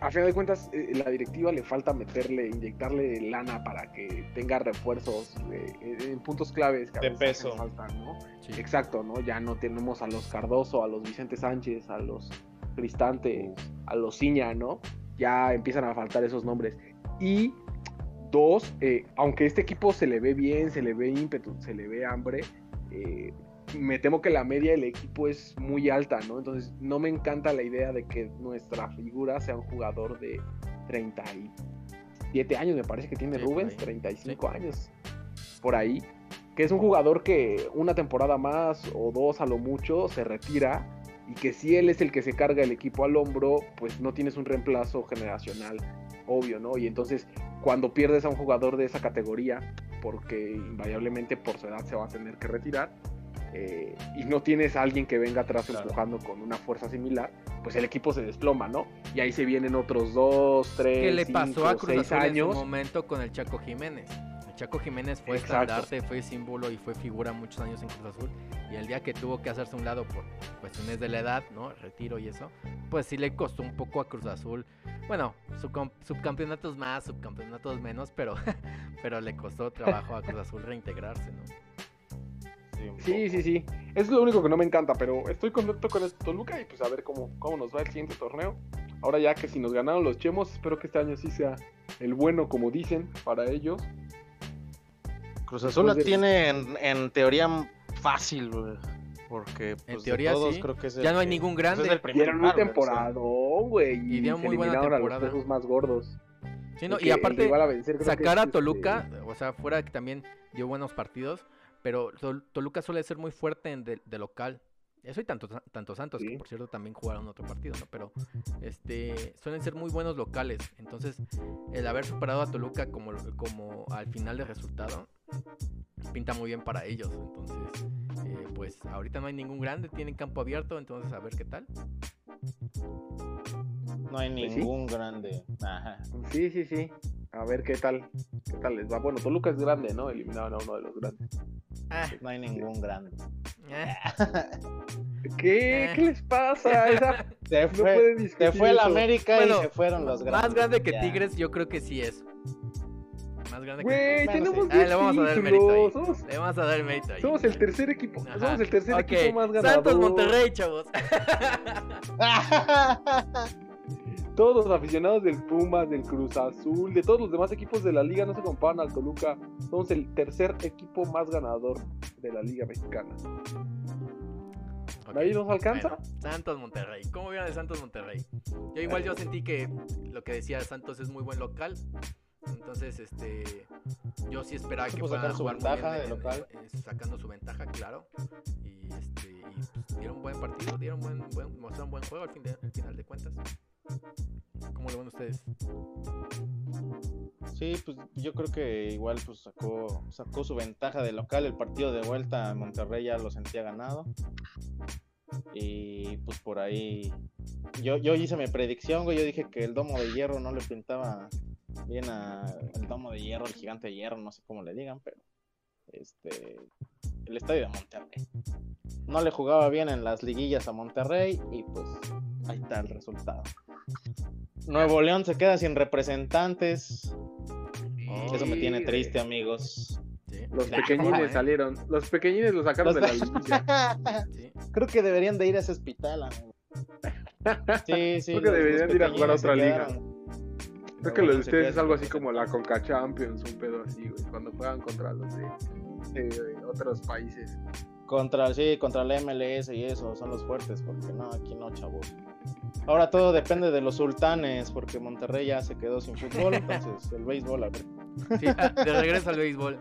a final de cuentas eh, la directiva le falta meterle, inyectarle lana para que tenga refuerzos eh, en puntos claves que a De veces peso. falta, ¿no? Sí. Exacto, ¿no? Ya no tenemos a los Cardoso, a los Vicente Sánchez, a los Cristante, a los Ciña, ¿no? Ya empiezan a faltar esos nombres. Y dos, eh, aunque este equipo se le ve bien, se le ve ímpetu, se le ve hambre, eh, me temo que la media del equipo es muy alta, ¿no? Entonces no me encanta la idea de que nuestra figura sea un jugador de 37 años, me parece que tiene Sí, Rubens, por ahí. 35 años, por ahí. que es un jugador que una temporada más o dos a lo mucho se retira y que si él es el que se carga el equipo al hombro, pues no tienes un reemplazo generacional obvio, ¿no? Y entonces cuando pierdes a un jugador de esa categoría, porque invariablemente por su edad se va a tener que retirar, eh, y no tienes a alguien que venga atrás empujando con una fuerza similar, pues el equipo se desploma, ¿no? Y ahí se vienen otros dos, tres, ¿Qué le pasó a Cruz seis Azul años. en su momento con el Chaco Jiménez? Chaco Jiménez fue Exacto. estandarte, fue símbolo y fue figura muchos años en Cruz Azul. Y el día que tuvo que hacerse a un lado por cuestiones de la edad, ¿no? Retiro y eso, pues sí le costó un poco a Cruz Azul. Bueno, subcam- subcampeonatos más, subcampeonatos menos, pero, <laughs> pero le costó trabajo a Cruz Azul reintegrarse, ¿no? Sí, Sí, sí. Es lo único que no me encanta, pero estoy contento con este Toluca y pues a ver cómo, cómo nos va el siguiente torneo. Ahora ya que si nos ganaron los chemos, espero que este año sí sea el bueno, como dicen, para ellos. Cruz Azul la de- tiene en, en teoría fácil, güey. Porque pues, de teoría, todos sí. creo que es el Ya no hay ningún pues, es grande. Dieron un lugar, güey, temporadón. Y Y, dieron se muy buena a los temporada. pesos más gordos. Sí, no, y que- el aparte, a vencer sacar a es, este, Toluca, o sea, fuera que también dio buenos partidos, pero Tol- Toluca suele ser muy fuerte en de, de local. Eso y tanto, tanto Santos, que por cierto también jugaron otro partido, ¿no? Pero este suelen ser muy buenos locales. Entonces, el haber superado a Toluca como, como al final del resultado, pinta muy bien para ellos. Entonces, eh, pues ahorita no hay ningún grande, tienen campo abierto, entonces a ver qué tal. No hay Pues sí. ningún grande. Ajá. Sí, sí, sí. A ver qué tal. ¿Qué tal les va? Bueno, Toluca es grande, ¿no? Eliminaron a uno de los grandes. Ah, No hay ningún grande. eh. ¿Qué? Eh. ¿Qué les pasa? Esa- <laughs> Se no fue, pueden se fue la eso. América Bueno, y se fueron los grandes. Más grande que ya. Tigres, yo creo que sí es. Más grande Güey, tenemos. Ah, 10 le vamos a dar el mérito ahí. Somos, Le vamos a dar el mérito ahí. somos el tercer equipo. Ajá. Somos el tercer equipo más ganador. Santos Monterrey, chavos. <laughs> Todos los aficionados del Pumas, del Cruz Azul, de todos los demás equipos de la liga no se comparan al Toluca. Somos el tercer equipo más ganador de la liga mexicana. ¿Ahí nos alcanza? bueno, Santos Monterrey. ¿Cómo vieron el Santos Monterrey? Yo igual yo sentí que lo que decía Santos es muy buen local. Entonces, este, yo sí esperaba que a sacar su jugar muy ventaja bien en- local. en- en- sacando su ventaja, claro. Y este, y, pues, dieron buen partido, dieron buen, buen, mostraron buen juego al, fin de- al final de cuentas. ¿Cómo lo ven ustedes? Sí, pues yo creo que igual pues sacó, sacó su ventaja de local. El partido de vuelta a Monterrey ya lo sentía ganado. Y pues por ahí yo, yo hice mi predicción, güey. Yo dije que el domo de hierro no le pintaba bien a el domo de hierro, el gigante de hierro, no sé cómo le digan, pero este el estadio de Monterrey. No le jugaba bien en las liguillas a Monterrey y pues ahí está el resultado. Nuevo León se queda sin representantes. Eso me tiene Sí, triste, amigos. Sí, Los Ah, pequeñines ¿eh? salieron. Los pequeñines los sacaron Los- de la liguilla. <laughs> sí. Creo que deberían de ir a ese hospital, amigo. <laughs> Sí, sí. Creo que deberían de ir a jugar a otra liga. quedaron. Creo que lo de ustedes es algo así como la. Conca Champions, un pedo así, güey. Cuando juegan contra los de, de otros países. Contra, sí, contra la MLS y eso, son los fuertes, porque no, aquí no, chavos. Ahora todo depende de los sultanes, porque Monterrey ya se quedó sin fútbol, <laughs> entonces el béisbol, a ver. Sí, ah, <laughs> de regreso al béisbol.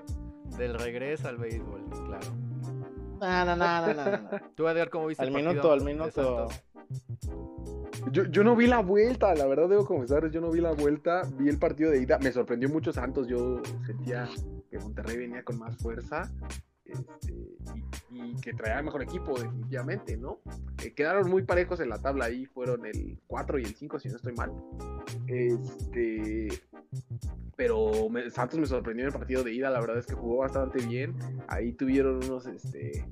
Del regreso al béisbol, claro. No, no, no, no, no, no. Tú, Edgar, ¿cómo viste Al el minuto, partido al de minuto. Yo, yo no vi la vuelta, la verdad debo confesar, yo no vi la vuelta, vi el partido de ida, me sorprendió mucho Santos, yo sentía que Monterrey venía con más fuerza este, y, y que el mejor equipo definitivamente, ¿no? Eh, quedaron muy parejos en la tabla ahí, fueron el 4 y el 5 si no estoy mal. Este, pero Santos me sorprendió en el partido de ida, la verdad es que jugó bastante bien, ahí tuvieron unos, este,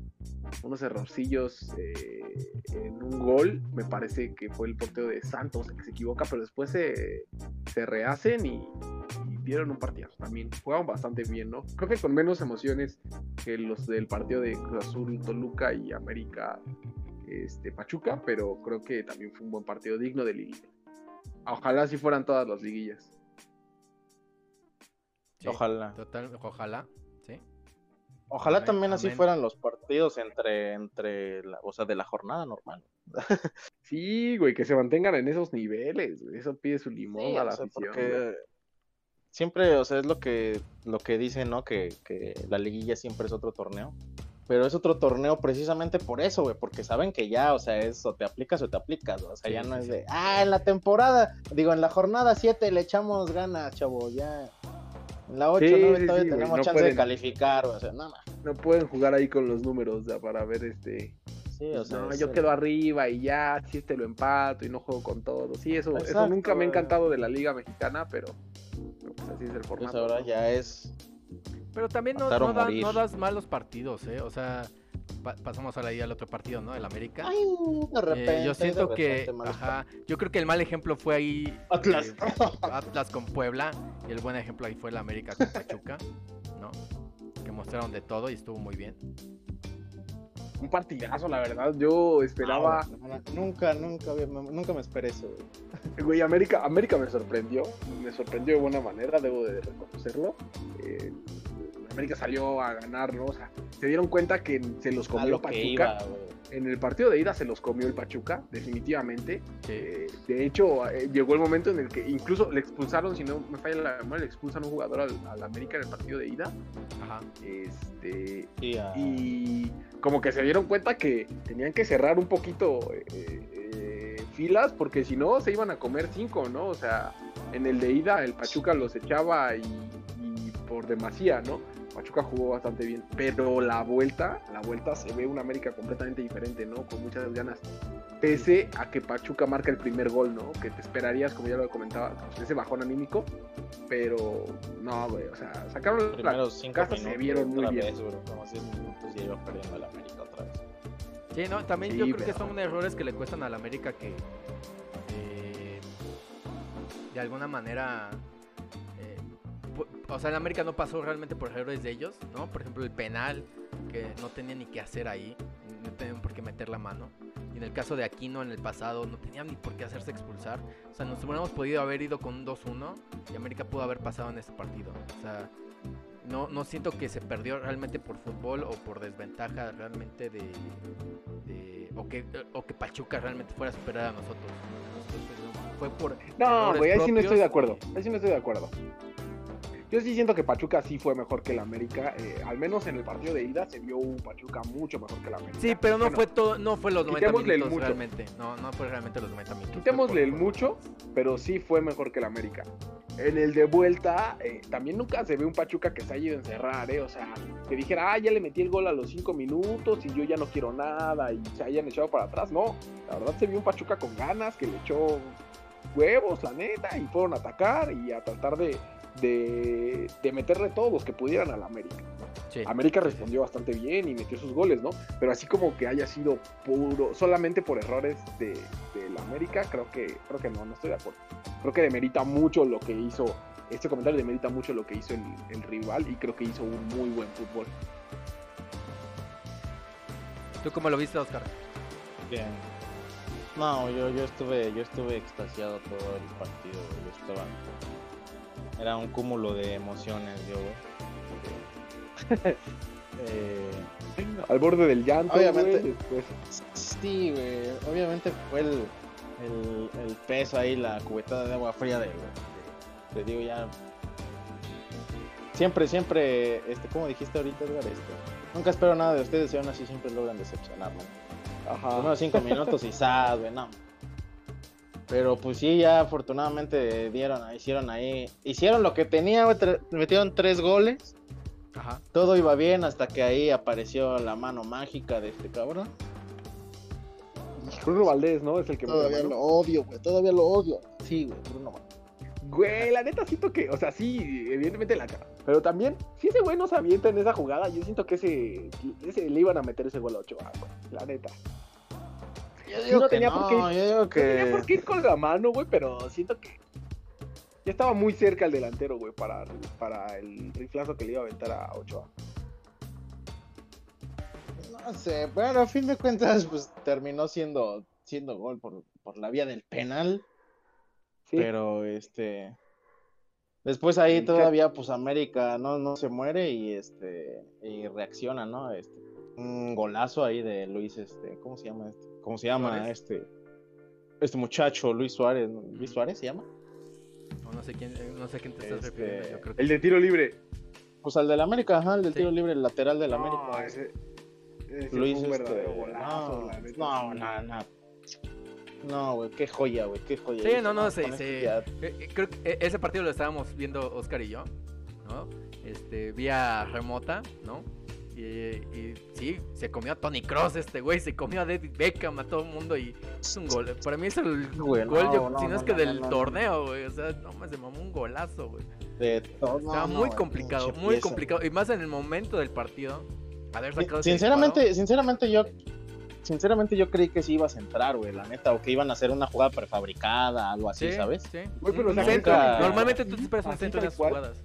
unos errorcillos eh, en un gol. Me parece que fue el portero de Santos que se equivoca, pero después se, rehacen y dieron un partido. También jugaron bastante bien, ¿no? Creo que con menos emociones que los del partido de Cruz Azul, Toluca y América este, Pachuca, pero creo que también fue un buen partido digno de liguilla. Ojalá si fueran todas las liguillas. Sí, Ojalá. Total, ojalá, sí. Ojalá Amén, también así amén. fueran los partidos entre, entre la, o sea, de la jornada normal. Sí, güey, que se mantengan en esos niveles, güey. Eso pide su limón Sí, a o la sea, afición. güey. porque siempre, o sea, es lo que, lo que dicen, ¿no? Que, que la liguilla siempre es otro torneo. Pero es otro torneo precisamente por eso, güey, porque saben que ya, o sea, es o te aplicas o te aplicas, o sea, Sí, ya no sí, es de, ah, en la temporada, digo, en la jornada 7 le echamos ganas, chavo, ya. En la 8, Sí, 9 sí, todavía tenemos no chance de calificar, o sea, nada. No pueden jugar ahí con los números o sea, para ver este. Sí, o sea, no, yo el- quedo arriba y ya, si este lo empato y no juego con todo. Sí, eso, eso nunca me ha encantado de la Liga Mexicana, pero, pero, pues así es el pues formato. ahora ¿no? ya es. Pero también no, no, da- morir. no das malos partidos, ¿eh? O sea, pa- pasamos ahora ahí al otro partido, ¿no? El América. Ay, de Eh, repente. yo siento de que, repente, malos ajá, yo creo que el mal ejemplo fue ahí Atlas. eh, Atlas con Puebla y el buen ejemplo ahí fue el América con Pachuca, ¿no? Que mostraron de todo y estuvo muy bien. Un partidazo, la verdad. Yo esperaba. No, no, nunca, nunca, nunca me esperé eso. güey. Güey, América, América me sorprendió. Me sorprendió de buena manera, debo de reconocerlo. Eh, América salió a ganar, ¿no? O sea, se dieron cuenta que se los comió lo Pachuca. iba. En el partido de ida se los comió el Pachuca, definitivamente. Eh, de hecho, eh, llegó el momento en el que incluso le expulsaron, si no me falla la memoria, le expulsan un jugador al, al América en el partido de ida. Ajá. Este, y como que se dieron cuenta que tenían que cerrar un poquito eh, filas porque si no se iban a comer cinco, ¿no? O sea, en el de ida el Pachuca los echaba y, y por demasía, ¿no? Pachuca jugó bastante bien, pero la vuelta, la vuelta se ve una América completamente diferente, ¿no? Con muchas ganas. Pese a que Pachuca marca el primer gol, ¿no? Que te esperarías, como ya lo comentaba, pues, ese bajón anímico, pero no, güey, o sea, sacaron la primeros cinco casa minutos. se vieron muy bien. vez, güey, como 10 minutos y iba perdiendo el América otra vez. Sí, no, también Sí, yo creo que son errores que le cuestan al América que eh, de alguna manera o sea, el América no pasó realmente por errores de ellos, ¿no? Por ejemplo, el penal que no tenía ni qué hacer ahí, no tenían por qué meter la mano. Y en el caso de Aquino en el pasado no tenían ni por qué hacerse expulsar. O sea, nos hubiéramos podido haber ido con un 2-1 y América pudo haber pasado en ese partido. O sea, no, no siento que se perdió realmente por fútbol o por desventaja realmente de, de- o que o que Pachuca realmente fuera a superar a nosotros. Perdimos. Fue por No, güey, ahí sí no estoy de acuerdo. Ahí sí no estoy de acuerdo. Yo sí siento que Pachuca sí fue mejor que el América. eh, al menos en el partido de ida se vio un Pachuca mucho mejor que el América. Sí, pero no Bueno, fue todo, no fue los 90 quitémosle el minutos mucho. realmente. No, no fue realmente los 90 minutos. Quitémosle el mucho, pero sí fue mejor que el América. En el de vuelta, eh, también nunca se ve un Pachuca que se haya ido a encerrar, ¿eh? O sea, que dijera, ah, ya le metí el gol a los cinco minutos y yo ya no quiero nada y se hayan echado para atrás. No, la verdad se vio un Pachuca con ganas, que le echó huevos, la neta, y fueron a atacar y a tratar de, de, de meterle todos los que pudieran al América. Sí. América Sí, sí, respondió bastante bien y metió sus goles, ¿no? Pero así como que haya sido puro, solamente por errores de, de la América, creo que, creo que no, no estoy de acuerdo. Creo que demerita mucho lo que hizo, este comentario demerita mucho lo que hizo el, el rival y creo que hizo un muy buen fútbol. ¿Tú cómo lo viste, Oscar? Bien. No, yo, yo estuve, yo estuve extasiado todo el partido. Yo estaba. Era un cúmulo de emociones, yo, güey. <laughs> Eh, Al borde del llanto, Obviamente. güey, sí, güey. Obviamente fue el, el, el peso ahí, la cubetada de agua fría de, te digo ya. Siempre, siempre, este, como dijiste ahorita, Edgar, este, nunca espero nada de ustedes y aún así siempre logran decepcionarme. Ajá. Primeros cinco <laughs> minutos y sad, güey, no. Pero pues sí, ya afortunadamente dieron, hicieron ahí, hicieron lo que tenía, metieron tres goles, Ajá. todo iba bien hasta que ahí apareció la mano mágica de este cabrón. Bruno Valdés, ¿no? Es el que Todavía lo odio, güey, todavía lo odio. Sí, güey, Bruno. Güey, la neta siento que, o sea, sí, evidentemente la cara. Pero también, si ese güey no se avienta en esa jugada, yo siento que ese, ese le iban a meter ese gol a Ochoa, güey. La neta. Yo digo no que tenía por qué- yo digo No tenía por qué ir con la mano, güey, pero siento que ya estaba muy cerca el delantero, güey, para, para el riflazo que le iba a aventar a Ochoa. No sé, pero a fin de cuentas, pues terminó siendo, siendo gol por, por la vía del penal. Sí. Pero este. Después ahí todavía, pues América no, no se muere y este. Y reacciona, ¿no? Este. Un golazo ahí de Luis, este. ¿Cómo se llama este? ¿Cómo se llama Suárez. este? Este muchacho, Luis Suárez. ¿no? ¿Luis Suárez se llama? O no sé quién, eh, no sé quién te estás Este, refiriendo. Yo creo que El de tiro libre. Pues al del América, ajá, el del Sí. tiro libre, el lateral del No, América. ese, ese Luis, fue un este, verdadero golazo, no, la neta. no, no, no. No, güey, qué joya, güey, qué joya. Sí, no, no, se- esto se- ya- Eh, eh, creo que ese partido lo estábamos viendo Oscar y yo, ¿no? Este, vía remota, ¿no? Y, y sí, se comió a Tony Cross este güey, se comió a David Beckham, a todo el mundo y es un gol. Para mí es el Güey, gol, no, yo- no, si no, no, es que no, del torneo, güey. O sea, no me se mamó un golazo, güey. de todo. Estaba no, muy complicado, muy pieza, complicado. Y más en el momento del partido. Haber sacado ese Sinceramente, sinceramente yo sinceramente yo creí que sí ibas a entrar, güey, la neta, o que iban a hacer una jugada prefabricada, algo así. ¿sabes? Sí, nunca- centro. Normalmente tú te esperas un centro en cual. jugadas.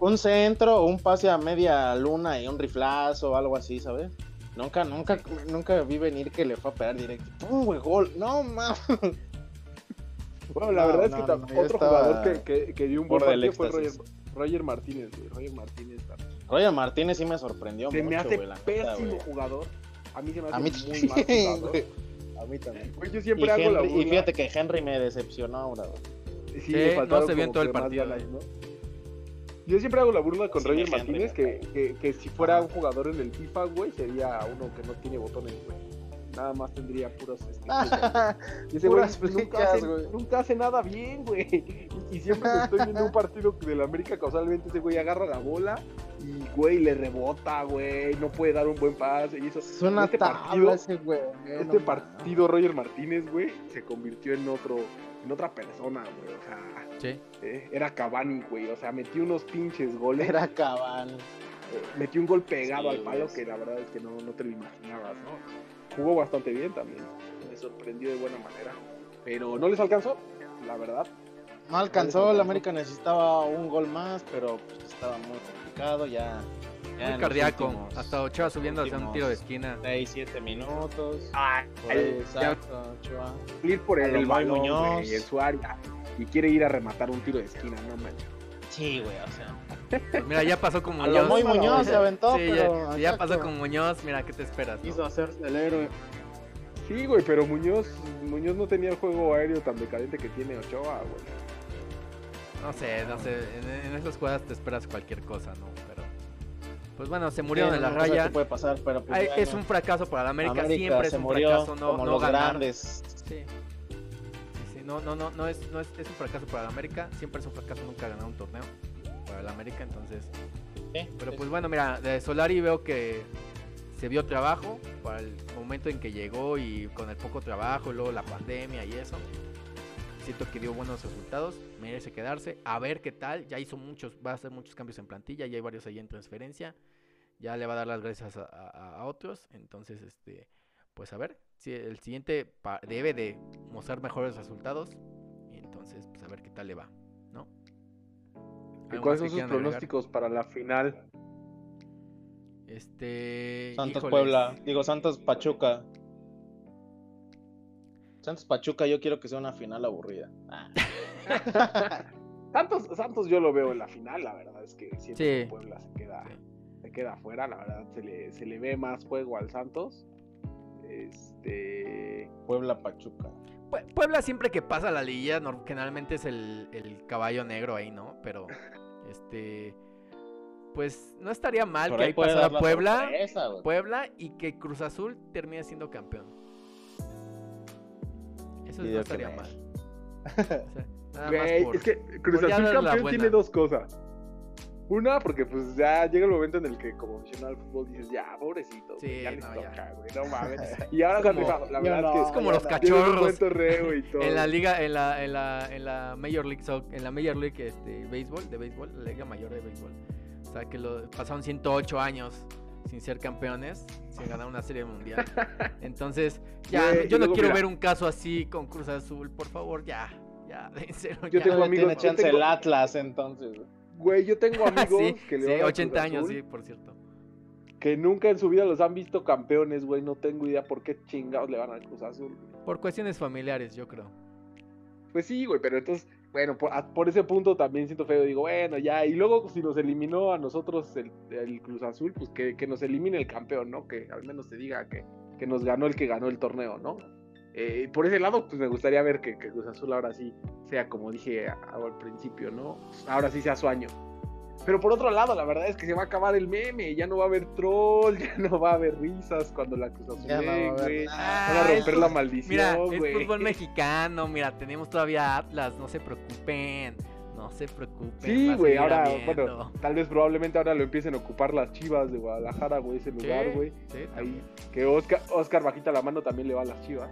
Un centro, un pase a media luna y un riflazo o algo así, ¿sabes? Nunca, nunca, nunca vi venir que le fue a pegar directo. ¡Pum, güey, gol! No, mames. <laughs> Bueno, la No, verdad es que no, otro jugador que, que, que dio un buen partido fue Roger, Martínez, güey. Roger Martínez también. Roger Martínez sí me sorprendió Se mucho, me hace güey, pésimo güey. jugador. A mí se me hace A mí muy mal también, jugador. <laughs> güey. A mí también. Güey, yo Y, siempre hago la Henry- y burla. fíjate que Henry me decepcionó ahora, güey. Sí, Sí, no se vio en todo el partido, ganas. ¿no? Yo siempre hago la burla con Sí, Roger Martínez que, que, que si fuera un jugador en el FIFA, güey, sería uno que no tiene botones, güey. Nada más tendría puros este. <laughs> Y ese güey Puras nunca, flechas, hace, güey. nunca hace nada bien, güey. Y, y siempre que estoy viendo un partido del América, casualmente ese güey agarra la bola y, güey, le rebota, güey. No puede dar un buen pase y eso. Es una este partido, ese güey. este no partido Roger Martínez, güey, se convirtió en otro, en otra persona, güey. O sea, Sí. Eh, era Cavani, güey. O sea, metió unos pinches goles. Era cabal. eh, metió un gol pegado Sí, al palo que la verdad es que no, no te lo imaginabas, ¿no? Jugó bastante bien también. Me sorprendió de buena manera. Pero no les alcanzó, la verdad. No alcanzó, el América necesitaba un gol más, pero pues, estaba muy complicado ya. Muy cardíaco. últimos- Hasta Ochoa subiendo hacia un tiro de esquina. 6, 7 minutos. Exacto, Ochoa. ir por A el, el balón, Muñoz. güey, en su área. Y quiere ir a rematar un tiro de esquina, no manches. Sí, güey, o sea. Pues <laughs> mira, ya pasó con Muñoz. Moy Muñoz se aventó, Sí, pero. ya, ya pasó con Muñoz. Mira, ¿qué te esperas? no? Quiso hacerse el héroe. Sí, güey, pero Muñoz, Muñoz no tenía el juego aéreo tan decadente que tiene Ochoa, güey. No sé, no sé. En, en esas jugadas te esperas cualquier cosa, ¿no? Pero. Pues bueno, se murieron Sí, en la no raya. puede pasar, pero pues, Ay, bueno, es un fracaso para la América. América Siempre es un murió fracaso no, como no los ganar. grandes. Sí. Sí, no, no, no, no es, no es, es un fracaso para la América. Siempre es un fracaso nunca ganar un torneo para la América, entonces. Pero pues bueno, mira, de Solari veo que se vio trabajo para el momento en que llegó y con el poco trabajo, y luego la pandemia y eso. Siento que dio buenos resultados, merece quedarse, a ver qué tal. Ya hizo muchos, va a hacer muchos cambios en plantilla, ya hay varios ahí en transferencia. Ya le va a dar las gracias a, a- a otros. Entonces, este, pues a ver, si el siguiente debe de mostrar mejores resultados. Y entonces, pues a ver qué tal le va, ¿no? ¿Y ¿Algo más cuáles son sus agregar? pronósticos para la final? Este. Santos híjoles. Puebla, digo Santos Pachuca. Santos Pachuca, yo quiero que sea una final aburrida. Ah, <laughs> Santos, Santos yo lo veo en la final, la verdad es que siento Sí. que Puebla se queda, Sí. se queda afuera, la verdad se le, se le ve más juego al Santos. Este Puebla Pachuca. Pue- Puebla siempre que pasa la liguilla, generalmente es el, el caballo negro ahí, ¿no? Pero, <laughs> este. Pues no estaría mal Por que ahí pasara Puebla. sorpresa. Puebla y que Cruz Azul termine siendo campeón. Eso Y no estaría mal. O sea, Güey, por- es que Cruz Azul campeón tiene dos cosas. Una, porque pues ya llega el momento en el que como aficionado al fútbol dices, ya, pobrecito, Sí, ya les no, toca, güey, no mames. <laughs> Y ahora rifado, la verdad no, es que Es como los cachorros. torneo y todo. <laughs> En la liga, en la, en la, en la Major League Soc- en la Major League este, béisbol, de béisbol, la liga mayor de béisbol. O sea que lo, pasaron 108 años sin ser campeones, sin ganar una serie mundial. <laughs> Entonces, ya, Güey, yo no luego, quiero mira. ver un caso así con Cruz Azul, por favor, ya, ya, en serio, Yo ya. tengo amigos- tiene chance tengo- el Atlas entonces. Güey. Yo tengo <laughs> amigos sí, que le sí, van a 80 Cruz años, Azul, sí, por cierto. que nunca en su vida los han visto campeones, güey, no tengo idea por qué chingados le van al Cruz Azul. güey. Por cuestiones familiares, yo creo. Pues sí, güey, pero entonces, bueno, por, a- por ese punto también siento feo, digo, bueno, ya, y luego si nos eliminó a nosotros el, el Cruz Azul, pues que, que nos elimine el campeón, ¿no? Que al menos te diga que, que nos ganó el que ganó el torneo, ¿no? Eh, por ese lado, pues me gustaría ver que, que Cruz Azul ahora sí sea como dije a- al principio, ¿no? Ahora sí sea su año. Pero por otro lado, la verdad es que se va a acabar el meme, ya no va a haber troll, <laughs> ya no va a haber risas cuando la Cruz Azul no va güey. nada. Van a Ah, romper la maldición, Mira, güey. es fútbol <laughs> mexicano, mira, tenemos todavía Atlas, no se preocupen, no se preocupen. Sí, va güey, ahora, bueno, tal vez probablemente ahora lo empiecen a ocupar las chivas de Guadalajara, güey, ese Sí, lugar, güey. sí, Ahí, también. que Oscar, Oscar bajita la mano también le va a las chivas.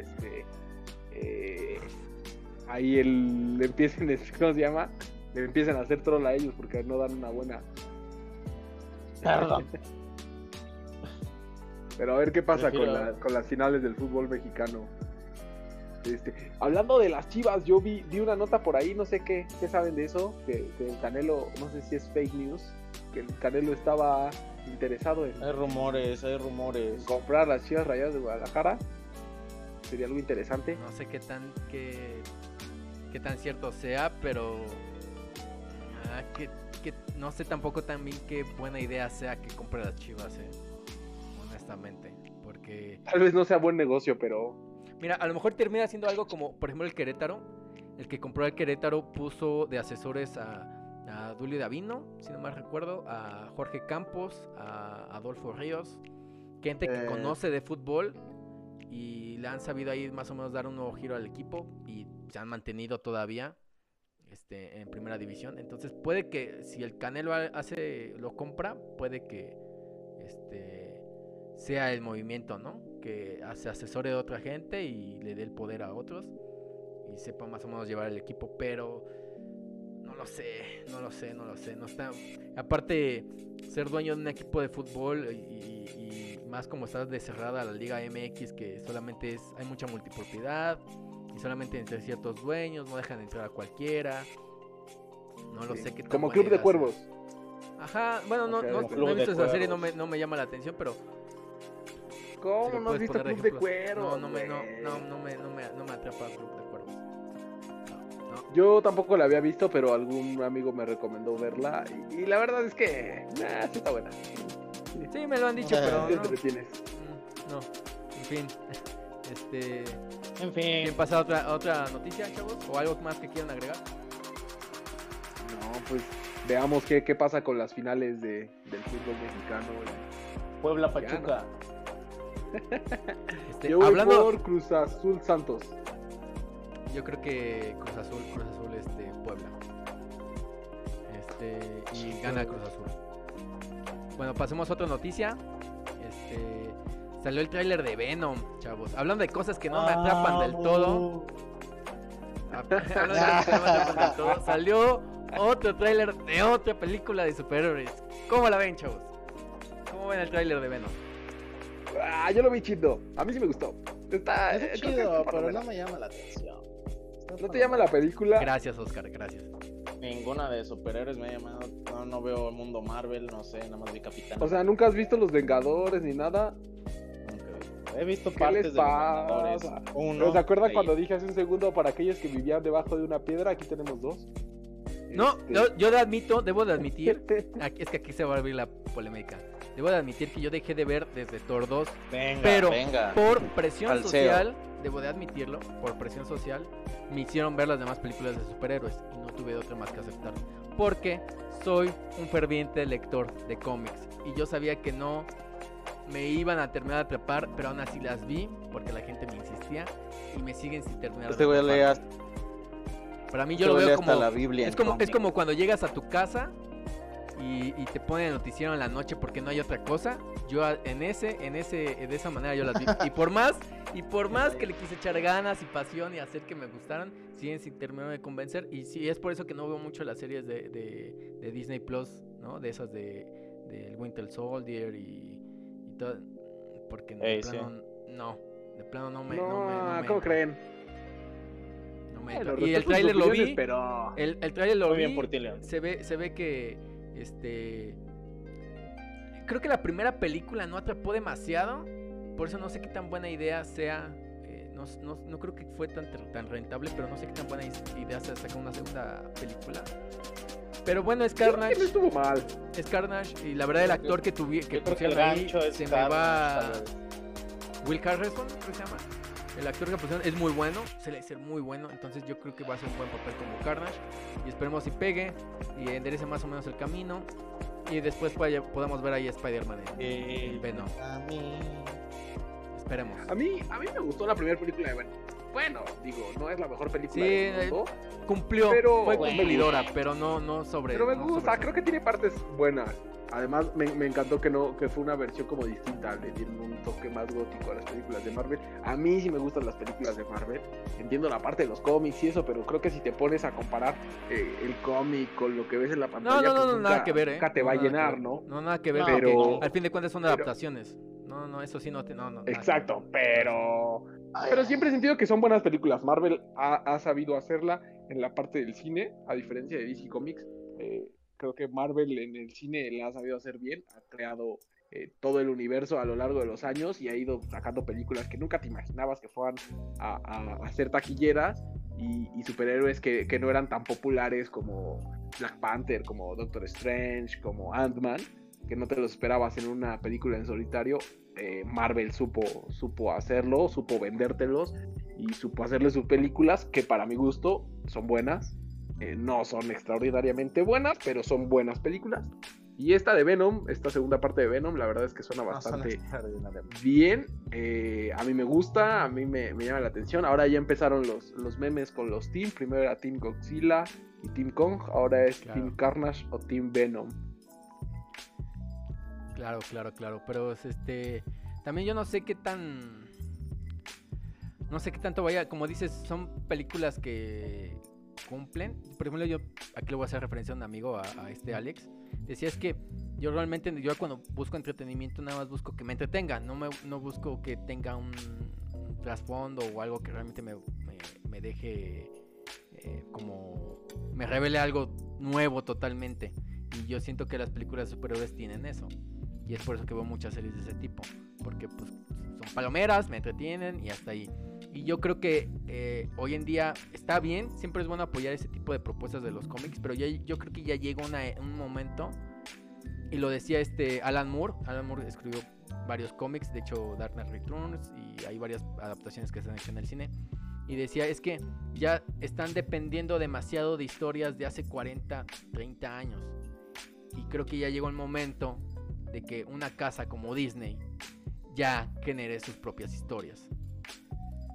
Este, eh, ahí el, le empiecen, <laughs> ¿cómo se llama? Le empiezan a hacer troll a ellos porque no dan una buena. Perdón. Pero a ver qué pasa con, la- con las finales del fútbol mexicano. Este, hablando de las chivas, yo vi, vi una nota por ahí, no sé qué, qué saben de eso, que, que el Canelo, no sé si es fake news, que el Canelo estaba interesado en, Hay rumores, hay en rumores. comprar las chivas rayadas de Guadalajara. Sería algo interesante. No sé qué tan qué, qué tan cierto sea, pero ah, que, que no sé tampoco también qué buena idea sea que compre las Chivas, eh, honestamente, porque Tal vez no sea buen negocio, pero mira, a lo mejor termina siendo algo como, por ejemplo, el Querétaro, el que compró el Querétaro puso de asesores a a Dulio Davino, si no mal recuerdo, a Jorge Campos, a Adolfo Ríos, gente que Eh. conoce de fútbol y le han sabido ahí más o menos dar un nuevo giro al equipo y se han mantenido todavía este, en primera división. Entonces puede que si el Canelo ha- hace lo compra, puede que este sea el movimiento, ¿no? Que se asesore de otra gente y le dé el poder a otros y sepa más o menos llevar el equipo, pero no lo sé, no lo sé, no lo sé, no está aparte ser dueño de un equipo de fútbol y más como está de cerrada la Liga MX que solamente es hay mucha multipropiedad y solamente entre ciertos dueños, no dejan entrar a cualquiera. No lo sí, sé qué como club de cuervos. Ajá, bueno, no, no, no he de visto esa serie, no me, no me llama la atención, pero ¿Cómo si no has visto club de cuervos? No, no me, no, güey? no, no me, no me, no me atrapa Club de Cuervos. No. Yo tampoco la había visto, pero algún amigo me recomendó verla. Y, y la verdad es que, nah, sí está buena. Sí, me lo han dicho, pero no. Mm, No, en fin. <laughs> Este, En ¿quieren fin, pasar a otra, a otra noticia, chavos? ¿O algo más que quieran agregar? No, pues veamos qué, qué pasa con las finales de, del fútbol mexicano. Puebla Pachuca. <laughs> Este, Yo voy hablando, por Cruz Azul Santos. yo creo que Cruz Azul, Cruz Azul, este, Puebla. Este, y gana Cruz Azul. Bueno, pasemos a otra noticia. Este, salió el tráiler de Venom, chavos. Hablando de cosas que no me atrapan del todo. <laughs> Hablando de cosas que no me atrapan del todo. Salió otro tráiler de otra película de superhéroes. ¿Cómo la ven, chavos? ¿Cómo ven el tráiler de Venom? Ah, yo lo vi chido. A mí sí me gustó. Está, Es eh, chido, pero no me llama la atención. ¿No te llama la película? Gracias, Oscar, gracias. Ninguna de superhéroes me ha llamado. No, no veo el mundo Marvel, no sé, nada más vi Capitán. O sea, ¿nunca has visto Los Vengadores ni nada? Nunca. He visto ¿Qué partes les de los? Vengadores. Uno, ¿Pero ¿Se acuerdan cuando dije hace un segundo para aquellos que vivían debajo de una piedra? Aquí tenemos dos. No, Este, yo, yo le admito, debo de admitir. <laughs> aquí- es que aquí se va a abrir la polémica. Debo de admitir que yo dejé de ver desde Thor 2 Venga, pero venga. por presión social. Debo de admitirlo, por presión social, me hicieron ver las demás películas de superhéroes y no tuve de otra más que aceptar. Porque soy un ferviente lector de cómics y yo sabía que no me iban a terminar de atrapar, pero aún así las vi porque la gente me insistía y me siguen sin terminar Este de lee hasta, Para mí yo lo veo como la Biblia. es como, es como cuando llegas a tu casa y, y te ponen el noticiero en la noche porque no hay otra cosa. Yo en ese, en ese, de esa manera yo las vi. Y por más, y por más que le quise echar ganas y pasión y hacer que me gustaran, siguen sin terminar de convencer. Y sí, es por eso que no veo mucho las series de, de, de Disney Plus, ¿no? De esas de, del Winter Soldier y, y todo. Porque de Ey, sí. plano, no. De plano no me. No, No, me, no me ¿cómo entra, creen? Bueno, y el tráiler lo vi. Pero... El, el tráiler lo Muy vi. bien por ti, León. Se ve, se ve que este creo que la primera película no atrapó demasiado. Por eso no sé qué tan buena idea sea. eh, no, no- no creo que fue tan, tan rentable, pero no sé qué tan buena idea sea sacar una segunda película. Pero bueno, es Carnage. no estuvo mal. Es Carnage. Y la verdad, el actor que, tuvi que pusieron ahí se me va. Will Harrison, ¿cómo se llama? El actor que pusieron es muy bueno, se le ser muy bueno, entonces yo creo que va a ser un buen papel como Carnage. Y esperemos si pegue y enderece más o menos el camino. Y después podamos ver ahí a Spider-Man en, Eh, Venom. A mí. Esperemos. A mí, a mí me gustó la primera película de Venom. Bueno, digo, no es la mejor película Sí, del eh, mundo, Cumplió, Pero- fue Bueno. cumplidora, pero no, no sobre. pero me no gusta, sobre- creo que tiene partes buenas. Además, me, me encantó que no que fue una versión como distinta, le dieron un toque más gótico a las películas de Marvel. A mí sí me gustan las películas de Marvel. Entiendo la parte de los cómics y eso, pero creo que si te pones a comparar eh, el cómic con lo que ves en la pantalla, No, no, no, pues no, nunca, nada que ver, ¿eh? nunca te va a llenar. ¿no? No, nada que ver, pero- al fin de cuentas son pero- adaptaciones. No, no, eso sí no te. No, Exacto, pero pero siempre he sentido que son buenas películas. Marvel ha, ha sabido hacerla en la parte del cine, a diferencia de DC Comics. Eh, creo que Marvel en el cine la ha sabido hacer bien, ha creado eh, todo el universo a lo largo de los años y ha ido sacando películas que nunca te imaginabas que fueran a, a- a ser taquilleras y, y superhéroes que, que no eran tan populares como Black Panther, como Doctor Strange, como Ant-Man, que no te los esperabas en una película en solitario. Eh, Marvel supo, supo hacerlo, supo vendértelos y supo hacerle sus películas que para mi gusto son buenas. Eh, no son extraordinariamente buenas, pero son buenas películas. Y esta de Venom, esta segunda parte de Venom, la verdad es que suena bastante bien. eh, a mí me gusta, a mí me, me llama la atención. Ahora ya empezaron los, los memes con los teams. Primero era Team Godzilla y Team Kong. Ahora es Claro. Team Carnage o Team Venom. Claro, claro, claro. Pero es, este. También yo no sé qué tan. No sé qué tanto vaya. Como dices, son películas que cumplen. Por ejemplo, yo aquí le voy a hacer referencia a un amigo, a, a este Alex. Decía es que yo realmente, yo cuando busco entretenimiento, nada más busco que me entretenga. No, me, no busco que tenga un, un trasfondo o algo que realmente me, me, me deje eh, como. Me revele algo nuevo totalmente. Y yo siento que las películas de superhéroes tienen eso. Y es por eso que veo muchas series de ese tipo. Porque pues son palomeras, me entretienen y hasta ahí. Y yo creo que eh, hoy en día está bien, siempre es bueno apoyar ese tipo de propuestas de los cómics, pero ya, yo creo que ya llega una- un momento, y lo decía este Alan Moore, Alan Moore escribió varios cómics, de hecho Dark Knight Returns, y hay varias adaptaciones que se han hecho en el cine, y decía, es que ya están dependiendo demasiado de historias de hace 40, 30 años. Y creo que ya llegó el momento de que una casa como Disney ya genere sus propias historias.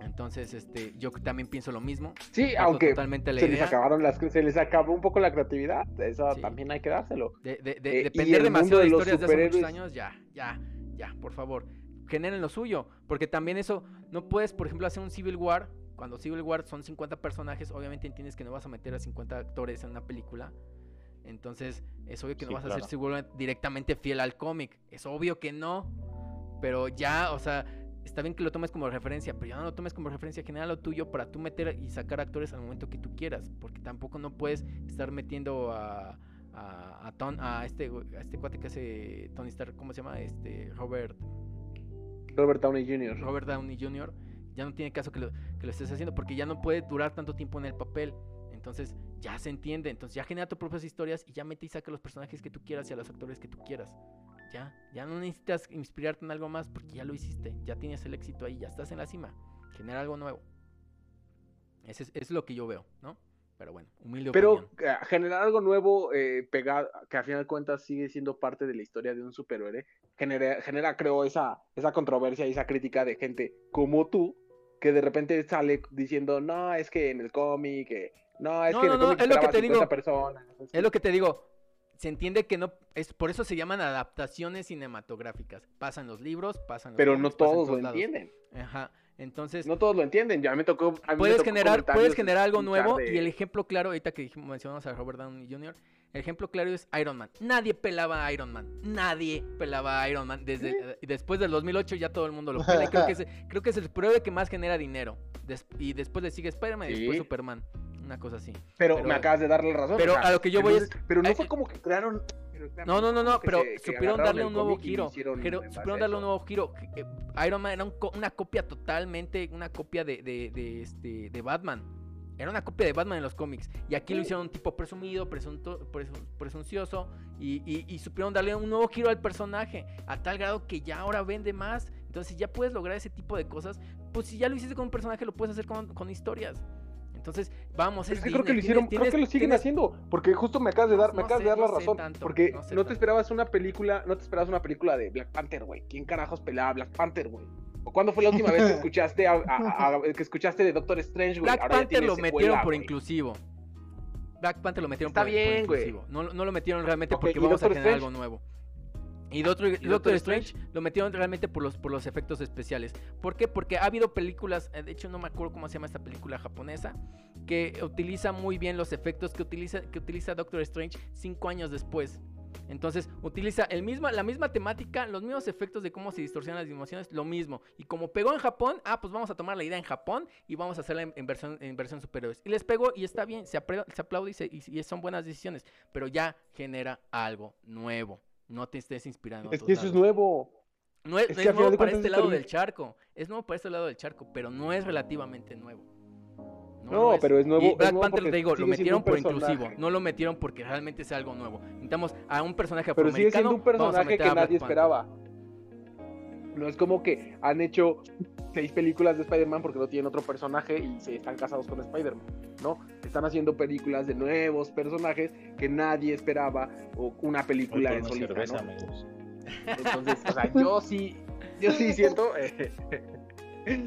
Entonces, este, yo también pienso lo mismo. Sí, aunque totalmente la se les idea acabaron las se les acabó un poco la creatividad. Eso Sí. también hay que dárselo. de, de- de- eh, depender demasiado de historias de hace muchos años, ya, ya, ya, por favor, generen lo suyo, porque también eso no puedes, por ejemplo, hacer un Civil War. Cuando Civil War son 50 personajes, obviamente entiendes que no vas a meter a 50 actores en una película. Entonces, es obvio que no Sí, vas a ser War directamente fiel al cómic. Es obvio que no. Pero ya, o sea, está bien que lo tomes como referencia, pero ya no lo tomes como referencia, genera lo tuyo para tú meter y sacar actores al momento que tú quieras, porque tampoco no puedes estar metiendo a a, a, Ton- a este güey- a este cuate que hace Tony Stark, ¿cómo se llama? Este Robert Robert Downey Jr. Robert Downey Jr. Ya no tiene caso que lo, que lo estés haciendo porque ya no puede durar tanto tiempo en el papel. Entonces ya se entiende. Entonces ya genera tus propias historias y ya mete y saca los personajes que tú quieras y a los actores que tú quieras. Ya, ya no necesitas inspirarte en algo más porque ya lo hiciste. Ya tienes el éxito ahí, ya estás en la cima. Genera algo nuevo. Ese es, es lo que yo veo, ¿no? Pero bueno, humilde Pero opinión. eh, generar algo nuevo, eh, pegar, que a final de cuentas sigue siendo parte de la historia de un superhéroe, genera, genera creo, esa, esa controversia y esa crítica de gente como tú, que de repente sale diciendo, no, es que en el cómic, eh, no, es No, que no, es lo que te digo. 50 personas. Es lo que te digo. Se entiende que no. es Por eso se llaman adaptaciones cinematográficas. Pasan los libros, pasan los Pero no todos lo lados. entienden. Ajá. Entonces, No todos lo entienden. Ya me tocó. a mí me puedes tocó generar, puedes generar algo nuevo. de- Y el ejemplo claro, ahorita que dijimos- mencionamos a Robert Downey Jr., el ejemplo claro es Iron Man. Nadie pelaba a Iron Man. Nadie pelaba a Iron Man. Desde, eh, después del 2008 ya todo el mundo lo pela. y creo, que es, <laughs> creo que es el superhéroe que más genera dinero. Des- y después le sigue Spider-Man y después. Superman. Una cosa así. Pero, pero- me acabas de darle razón. pero o sea, a lo que yo voy es- Pero no fue como que crearon. No, no, no, no, pero se- supieron darle un nuevo giro. supieron darle un nuevo giro. Iron Man era un una copia totalmente, una copia de, de, de, este, de Batman. Era una copia de Batman en los cómics. Y aquí lo hicieron un tipo presumido, presunto, presun- presuncioso. Y, y- y supieron darle un nuevo giro al personaje. A tal grado que ya ahora vende más. Entonces, si ya puedes lograr ese tipo de cosas, pues si ya lo hiciste con un personaje, lo puedes hacer con, con historias. Entonces, vamos, es, es que creo que lo hicieron, creo que lo siguen haciendo, porque justo me acabas de dar, me No acabas sé, de dar la razón, tanto, porque no te tanto. esperabas una película, no te esperabas una película de Black Panther, güey. ¿Quién carajos pelaba Black Panther, güey? ¿O cuándo fue la última vez que <laughs> escuchaste a, a- a- que escuchaste de Doctor Strange, güey? Black Ahora Panther lo secuela, metieron por inclusivo. Black Panther lo metieron Está por, por bien, güey. inclusivo. No, no lo metieron realmente porque ¿y vamos a generar Strange? algo nuevo. Y Doctor, y Doctor Doctor Strange? Strange lo metieron realmente por los, por los efectos especiales. ¿Por qué? Porque ha habido películas, eh, de hecho no me acuerdo cómo se llama esta película japonesa, que utiliza muy bien los efectos que utiliza, que utiliza Doctor Strange cinco años después. Entonces utiliza el misma, la misma temática, los mismos efectos de cómo se distorsionan las emociones, lo mismo. Y como pegó en Japón, ah, pues vamos a tomar la idea en Japón y vamos a hacerla en, en versión, en versión superhéroes. Y les pegó y está bien, se, apre- se aplaude y, se- y- y son buenas decisiones, pero ya genera algo nuevo. No te estés inspirando. Es que eso es lados. nuevo. No es, Es no es nuevo para este es lado del charco. Es nuevo para este lado del charco, pero no es relativamente nuevo. No, pero es nuevo- Y es Black nuevo Panther, te digo, lo metieron por personaje. inclusivo. No lo metieron porque realmente sea algo nuevo. Necesitamos a un personaje Pero sigue siendo un afroamericano, personaje que nadie Panther. esperaba. No es como que han hecho seis películas de Spider-Man porque no tienen otro personaje y se están casados con Spider-Man. No, están haciendo películas de nuevos personajes que nadie esperaba o una película una solista, cerveza, ¿no? amigos. Entonces, o sea, <laughs> yo sí, yo sí siento, eh,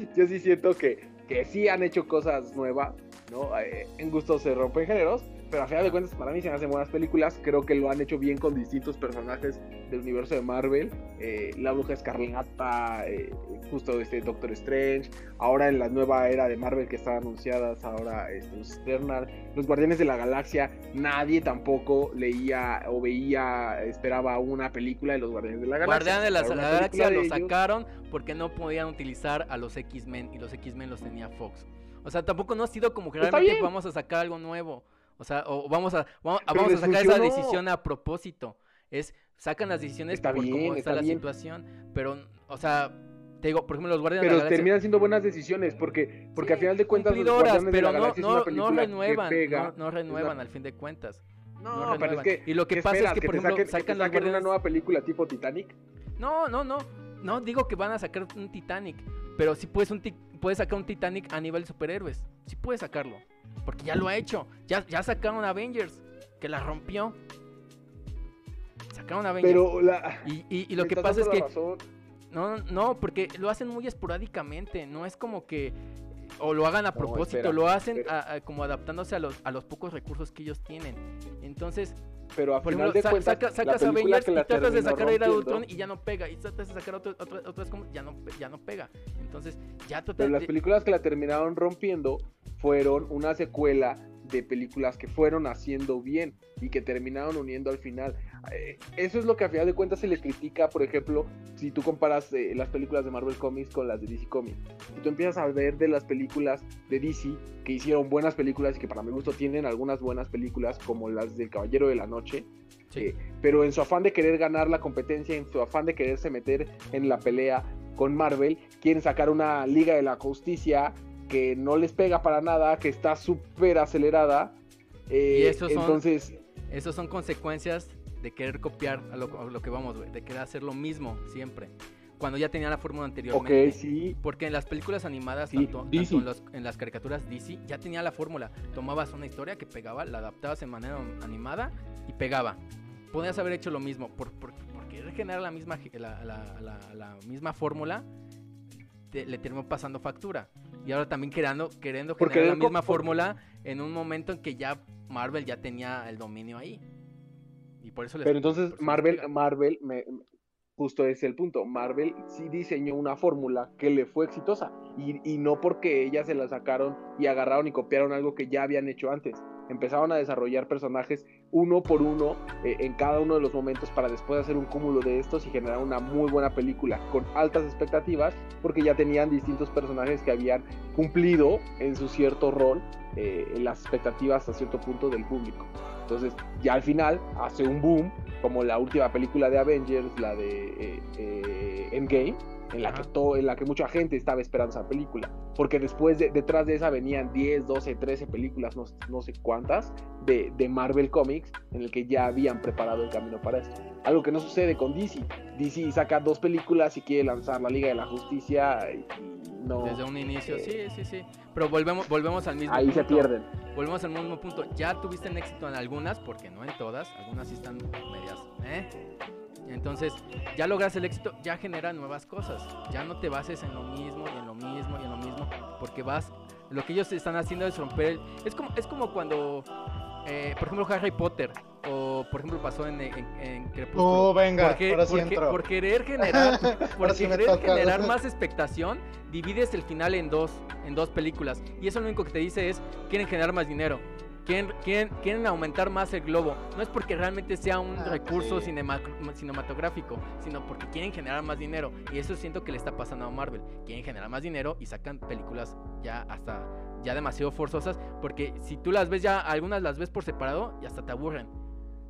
<laughs> yo sí siento que, que sí han hecho cosas nuevas, ¿no? Eh, en gusto se rompen géneros, pero a final de cuentas para mí se me hacen buenas películas, creo que lo han hecho bien con distintos personajes del universo de Marvel, eh, La Bruja Escarlata, eh, justo este Doctor Strange, ahora en la nueva era de Marvel que están anunciadas, ahora este, los Eternal, los Guardianes de la Galaxia, nadie tampoco leía o veía, esperaba una película de los Guardianes de la Galaxia. Guardián de la Galaxia lo sacaron porque no podían utilizar a los X-Men y los X-Men los tenía Fox. O sea, tampoco no ha sido como que realmente vamos a sacar algo nuevo. O sea, o vamos a, vamos, vamos a sacar esa decisión a propósito. Es, sacan las decisiones Está por bien, cómo está, está la bien. situación. Pero, o sea, te digo, por ejemplo, los Guardianes de Pero la Galaxia. terminan siendo buenas decisiones porque, porque Sí, a final de cuentas los Guardianes de pero la no, Galaxia es no, una no renuevan, que pega. no, no renuevan al fin de cuentas. No, no pero es que Y lo que ¿qué pasa es esperas? que, que por ejemplo, saquen, sacan saquen una Guardianes- nueva película tipo Titanic. No, no, no. No digo que van a sacar un Titanic, pero sí puedes, un puedes sacar un Titanic a nivel superhéroes. Sí puedes sacarlo. Porque ya lo ha hecho. Ya, ya sacaron Avengers, que la rompió. Sacaron Avengers. Pero la, y, y- y lo que pasa es que... razón. No, no, porque lo hacen muy esporádicamente. No es como que... O lo hagan a No, propósito, espera, lo hacen espera. a- a- como adaptándose a los, a los pocos recursos que ellos tienen. Entonces, Pero a por final ejemplo, de cuentas, saca- la sacas película Avengers que y la tratas de sacar a Ultron y ya no pega. Y tratas de sacar otro- otro- otras como ya no, ya no pega. Entonces, ya Pero total. las películas que la terminaron rompiendo fueron una secuela de películas que fueron haciendo bien y que terminaron uniendo al final. Eh, eso es lo que a final de cuentas se le critica, por ejemplo, si tú comparas eh, las películas de Marvel Comics con las de DC Comics. Y tú empiezas a ver de las películas de DC que hicieron buenas películas y que para mi gusto tienen algunas buenas películas como las del Caballero de la Noche, sí. eh, pero en su afán de querer ganar la competencia, en su afán de quererse meter en la pelea con Marvel, quieren sacar una Liga de la Justicia que no les pega para nada, que está súper acelerada. eh, Y esos son- entonces, Esas son consecuencias de querer copiar a lo, a lo que vamos, güey, de querer hacer lo mismo siempre. Cuando ya tenía la fórmula ok, anteriormente. sí, Porque en las películas animadas, Sí, tanto, en, los- en las caricaturas DC, ya tenía la fórmula. Tomabas una historia que pegaba, la adaptabas en manera animada y pegaba. Podías haber hecho lo mismo. Por, por, por querer generar la misma, la, la- la- la misma fórmula, te- le terminó pasando factura. Y ahora también queriendo, queriendo generar la misma fórmula en un momento en que ya Marvel ya tenía el dominio ahí. Y por eso les- pero entonces por eso les Marvel. Marvel, me- justo es el punto, Marvel sí diseñó una fórmula que le fue exitosa y, y no porque ellas se la sacaron y agarraron y copiaron algo que ya habían hecho antes. Empezaron a desarrollar personajes uno por uno eh, en cada uno de los momentos para después hacer un cúmulo de estos y generar una muy buena película con altas expectativas porque ya tenían distintos personajes que habían cumplido en su cierto rol eh, las expectativas a cierto punto del público. Entonces, ya al final hace un boom, como la última película de Avengers, la de eh, eh, Endgame, en la, que Ajá. to- en la que mucha gente estaba esperando esa película. Porque después, de- detrás de esa venían 10, 12, 13 películas, no, no sé cuántas, de, de Marvel Comics, en el que ya habían preparado el camino para esto. Algo que no sucede con DC. DC saca dos películas y quiere lanzar la Liga de la Justicia y, no... Desde un inicio, eh, sí, sí, sí. Pero volvemos, volvemos al mismo Ahí punto. se pierden. Volvemos al mismo punto. Ya tuviste un éxito en algunas, porque no en todas. Algunas sí están medias. ¿eh? Entonces, ya logras el éxito, ya genera nuevas cosas. Ya no te bases en lo mismo y en lo mismo y en lo mismo. Porque vas. Lo que ellos están haciendo es romper. el- es, como, es como cuando. eh, por ejemplo, Harry Potter. O por ejemplo pasó en, en, en Crepúsculo. Oh, venga, Porque- ahora sí porque- entro. por querer generar, <laughs> por sí querer generar más expectación, divides el final en dos, en dos películas. Y eso lo único que te dice es, quieren generar más dinero. Quieren, quieren, quieren aumentar más el globo. No es porque realmente sea un Ah, recurso sí. cinema- cinematográfico, sino porque quieren generar más dinero. Y eso siento que le está pasando a Marvel. Quieren generar más dinero y sacan películas ya hasta ya demasiado forzosas. Porque si tú las ves ya, algunas las ves por separado y hasta te aburren.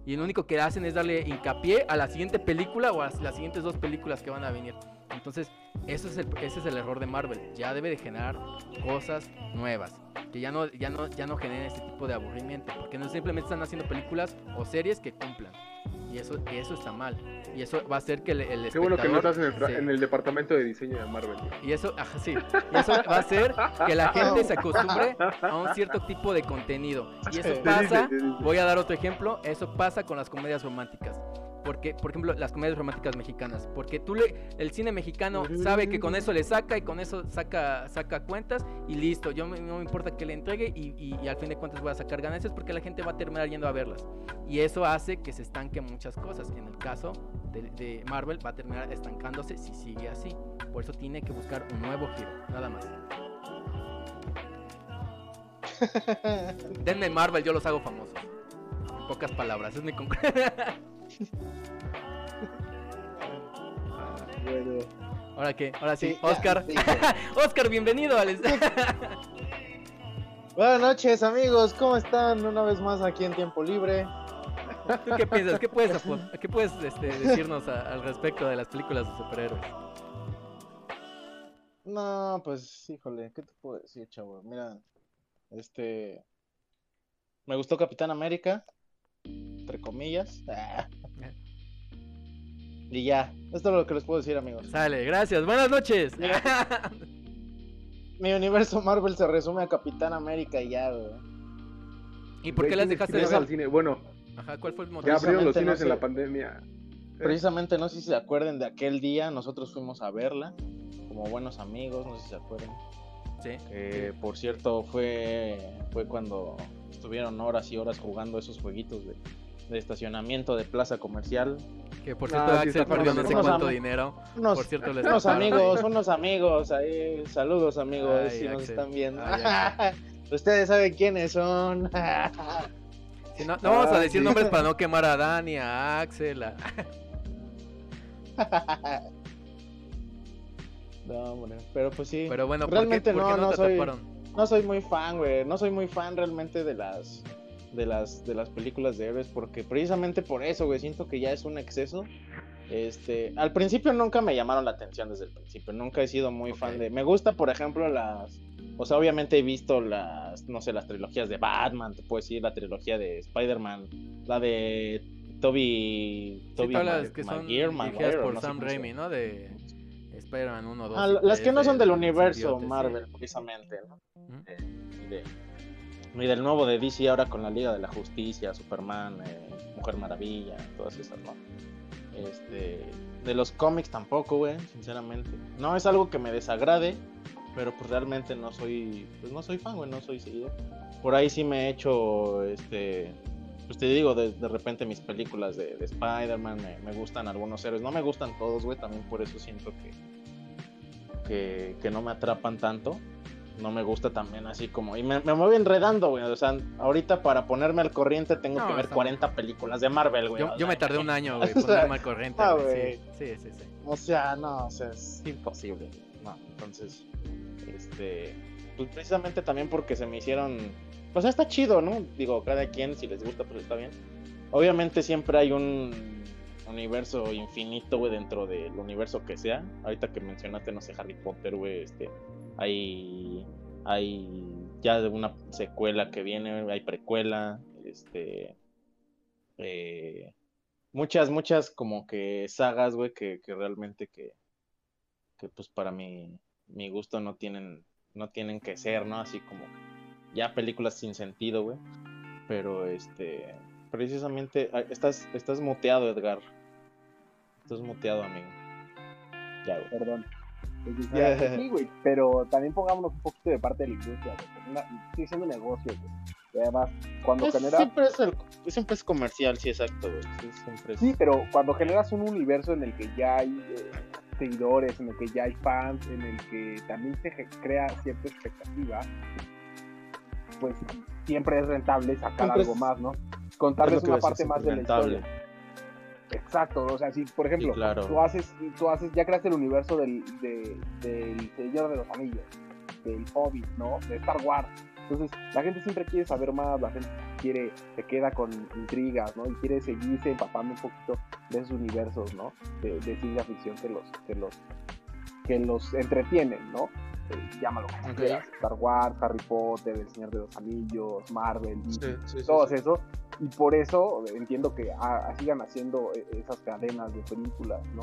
Y lo único que hacen es darle hincapié a la siguiente película o a las siguientes dos películas que van a venir. Entonces, eso es el, ese es el error de Marvel. Ya debe de generar cosas nuevas. Que ya no, ya no, ya no generen este tipo de aburrimiento. Porque no simplemente están haciendo películas o series que cumplan. Y eso, y eso está mal. Y eso va a hacer que el, el Qué bueno que no estás en el, se- en el departamento de diseño de Marvel. y eso, ajá, sí. Y eso va a hacer que la gente se acostumbre a un cierto tipo de contenido. Y eso pasa, voy a dar otro ejemplo, eso pasa con las comedias románticas. Porque, por ejemplo, las comedias románticas mexicanas. Porque tú le, el cine mexicano sabe que con eso le saca y con eso saca, saca cuentas y listo. Yo me- no me importa que le entregue y, y- y al fin de cuentas voy a sacar ganancias porque la gente va a terminar yendo a verlas. Y eso hace que se estanquen muchas cosas. En el caso de, de Marvel va a terminar estancándose si sigue así. Por eso tiene que buscar un nuevo giro, nada más. <laughs> Denme Marvel, yo los hago famosos. En pocas palabras, es mi conclusión. <laughs> Bueno, Ahora qué, ahora sí, Sí, ya, Oscar. <laughs> Oscar, bienvenido <laughs> Buenas noches, amigos. ¿Cómo están? Una vez más aquí en tiempo libre. ¿Tú qué piensas? ¿Qué puedes, apo- <laughs> qué puedes este, decirnos a- al respecto de las películas de superhéroes? No, pues, híjole, ¿qué te puedo decir, chavo? Mira, este. Me gustó Capitán América, entre comillas. Y ya, esto es lo que les puedo decir, amigos. Sale, gracias, buenas noches. Mi universo Marvel se resume a Capitán América y ya, güey. ¿Y por qué las ¿tienes dejaste de al cine? Bueno, Ajá, ¿cuál fue el ya motivo? abrieron los cines no en la pandemia. Precisamente, no sé si se acuerden de aquel día, nosotros fuimos a verla, como buenos amigos, no sé si se acuerdan. Sí. Que por cierto fue, fue cuando estuvieron horas y horas jugando esos jueguitos de, de estacionamiento de plaza comercial. Que por Ah, cierto sí, Axel perdió no sé cuánto dinero. Unos, Por cierto, les unos amigos, <laughs> unos amigos ahí, saludos amigos, Ay, si nos están viendo. Ay, <laughs> Ustedes saben quiénes son. No, no vamos a Ah, decir sí. nombres para no quemar a Dani, a Axel, a... <laughs> no, hombre, pero pues sí. Pero bueno, ¿por qué, realmente por qué no, no, te soy, no soy muy fan, güey. No soy muy fan realmente de las de las de las películas de héroes porque precisamente por eso, güey, siento que ya es un exceso. Este, al principio nunca me llamaron la atención desde el principio, nunca he sido muy Ok. fan de. Me gusta, por ejemplo, las o sea, obviamente he visto las, no sé, las trilogías de Batman, te puedo decir la trilogía de Spider-Man, la de Toby, Sí, Toby todas las que son dirigidas por no Sam Raimi. ¿no? De Spider-Man 1, 2 Ah, las que 3 no son del universo simbionte, sí. Marvel, precisamente, ¿no? Eh, y, de- y del nuevo de DC ahora con la Liga de la Justicia, Superman, eh, Mujer Maravilla, todas esas, ¿no? Este, de los cómics tampoco, güey, sinceramente. No es algo que me desagrade, pero pues realmente no soy, pues no soy fan, güey, no soy seguidor. Por ahí sí me he hecho, este, pues te digo, de, de repente mis películas de, de Spider-Man, me, me gustan algunos héroes, no me gustan todos, güey, también por eso siento que, que, que no me atrapan tanto no me gusta también así como. Y me, me voy enredando, güey. O sea, ahorita para ponerme al corriente tengo No, que ver está 40 películas de Marvel, güey. Yo, yo me tardé un año, güey, <laughs> ponerme al corriente, ah, güey. Sí, sí, sí, sí. O sea, no, o sea, es imposible. No, entonces, este. Pues precisamente también porque se me hicieron. O sea, está chido, ¿no? Digo, cada quien, si les gusta, pues está bien. Obviamente siempre hay un. universo infinito, güey, dentro del universo que sea. Ahorita que mencionaste, no sé, Harry Potter, güey, este, hay, hay ya de una secuela que viene, hay precuela, este, eh, muchas, muchas como que sagas, güey, que, que realmente que, que pues para mi, mi gusto no tienen, no tienen que ser, ¿no? Así como ya películas sin sentido, güey. Pero este, precisamente, ah, estás, estás muteado, Edgar. Estás muteado, amigo. Ya, güey. Perdón. Pues, sí, güey, pero también pongámonos un poquito de parte de la industria. Sigue siendo negocio, güey. Y además, cuando Pues, generas... siempre, es el- siempre es comercial, sí, exacto, güey. Sí, siempre es- Sí, pero cuando generas un universo en el que ya hay eh, seguidores, en el que ya hay fans, en el que también se crea cierta expectativa, pues siempre es rentable sacar Siempre algo es- más, ¿no? es Contarles una parte más de la rentable. historia. Exacto, o sea, si por ejemplo, Sí, claro. tú haces, tú haces, ya creaste el universo del, de- del Señor de los Anillos, del Hobbit, ¿no? De Star Wars. Entonces, la gente siempre quiere saber más, la gente quiere, se queda con intrigas, ¿no? Y quiere seguirse empapando un poquito de esos universos, ¿no? De, de ciencia ficción que los, que los, que los entretienen, ¿no? Eh, llámalo como Ok. quieras. Star Wars, Harry Potter, El Señor de los Anillos, Marvel, DC, sí, sí, todos sí. esos. Y por eso entiendo que ah, sigan haciendo eh, esas cadenas de películas, ¿no?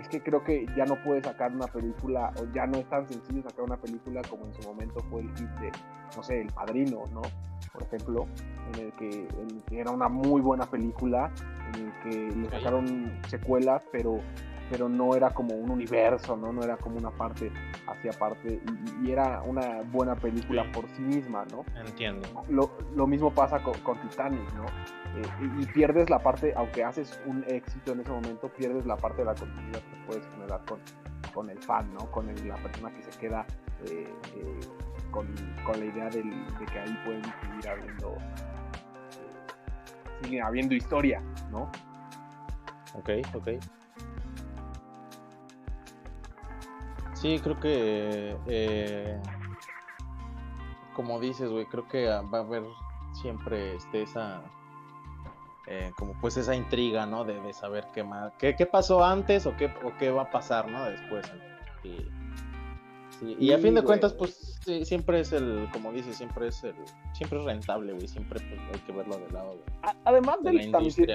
Es que creo que ya no puedes sacar una película, o ya no es tan sencillo sacar una película como en su momento fue el hit de, no sé, El Padrino, ¿no? Por ejemplo, en el que, en el que era una muy buena película, en el que le sacaron secuelas, pero pero no era como un universo, ¿no? No era como una parte hacia parte, y, y era una buena película por sí misma, ¿no? Entiendo. lo, lo mismo pasa con, con Titanic, ¿no? Eh, y, y pierdes la parte, aunque haces un éxito en ese momento, pierdes la parte de la continuidad que puedes generar con, con el fan, ¿no? Con el- la persona que se queda eh, eh, con, con la idea del- de que ahí pueden seguir habiendo, sigue habiendo historia, ¿no? Ok, ok. Sí, creo que. eh, como dices, güey, creo que ah, va a haber siempre este, esa. eh, como pues esa intriga, ¿no? De, de saber qué más. Qué, qué pasó antes o qué, o qué va a pasar, ¿no? Después. Y, sí, y a fin de güey. cuentas, pues sí, siempre es el. Como dices, siempre es el. Siempre es rentable, güey. Siempre pues, hay que verlo de lado, güey. Además de del,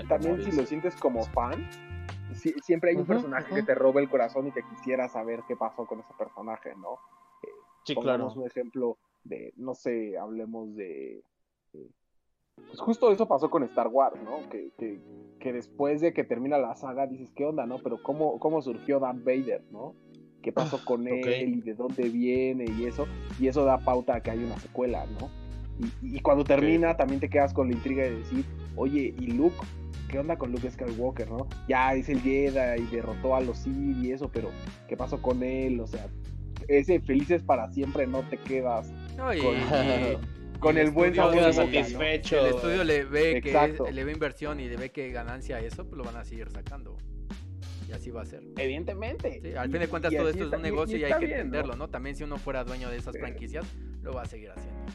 también, si lo sientes como fan, si- siempre hay un personaje que te roba el corazón y que quisiera saber qué pasó con ese personaje, ¿no? Sí, claro. Un ejemplo de, no sé, hablemos de... de- Pues justo eso pasó con Star Wars, ¿no? Que, que, que después de que termina la saga dices, ¿qué onda, no? Pero ¿cómo, cómo surgió Darth Vader, ¿no? ¿Qué pasó con él y de dónde viene y eso? Y eso da pauta a que hay una secuela, ¿no? Y, y cuando termina también te quedas con la intriga de decir, oye, ¿y Luke? ¿Qué onda con Luke Skywalker, no? Ya es el Jedi y derrotó a los Sith y eso, pero ¿qué pasó con él? O sea, ese felices para siempre no te quedas No, y, Con- <laughs> y- con y el buen sabor de Queda boca, ¿no? satisfecho. Si el estudio le ve que es- le ve inversión y le ve que ganancia a eso, pues lo van a seguir sacando. Y así va a ser. Evidentemente. Sí, al Y- fin de cuentas todo esto es un negocio y, hay que entenderlo, ¿no? También si uno fuera dueño de esas franquicias, lo va a seguir haciendo.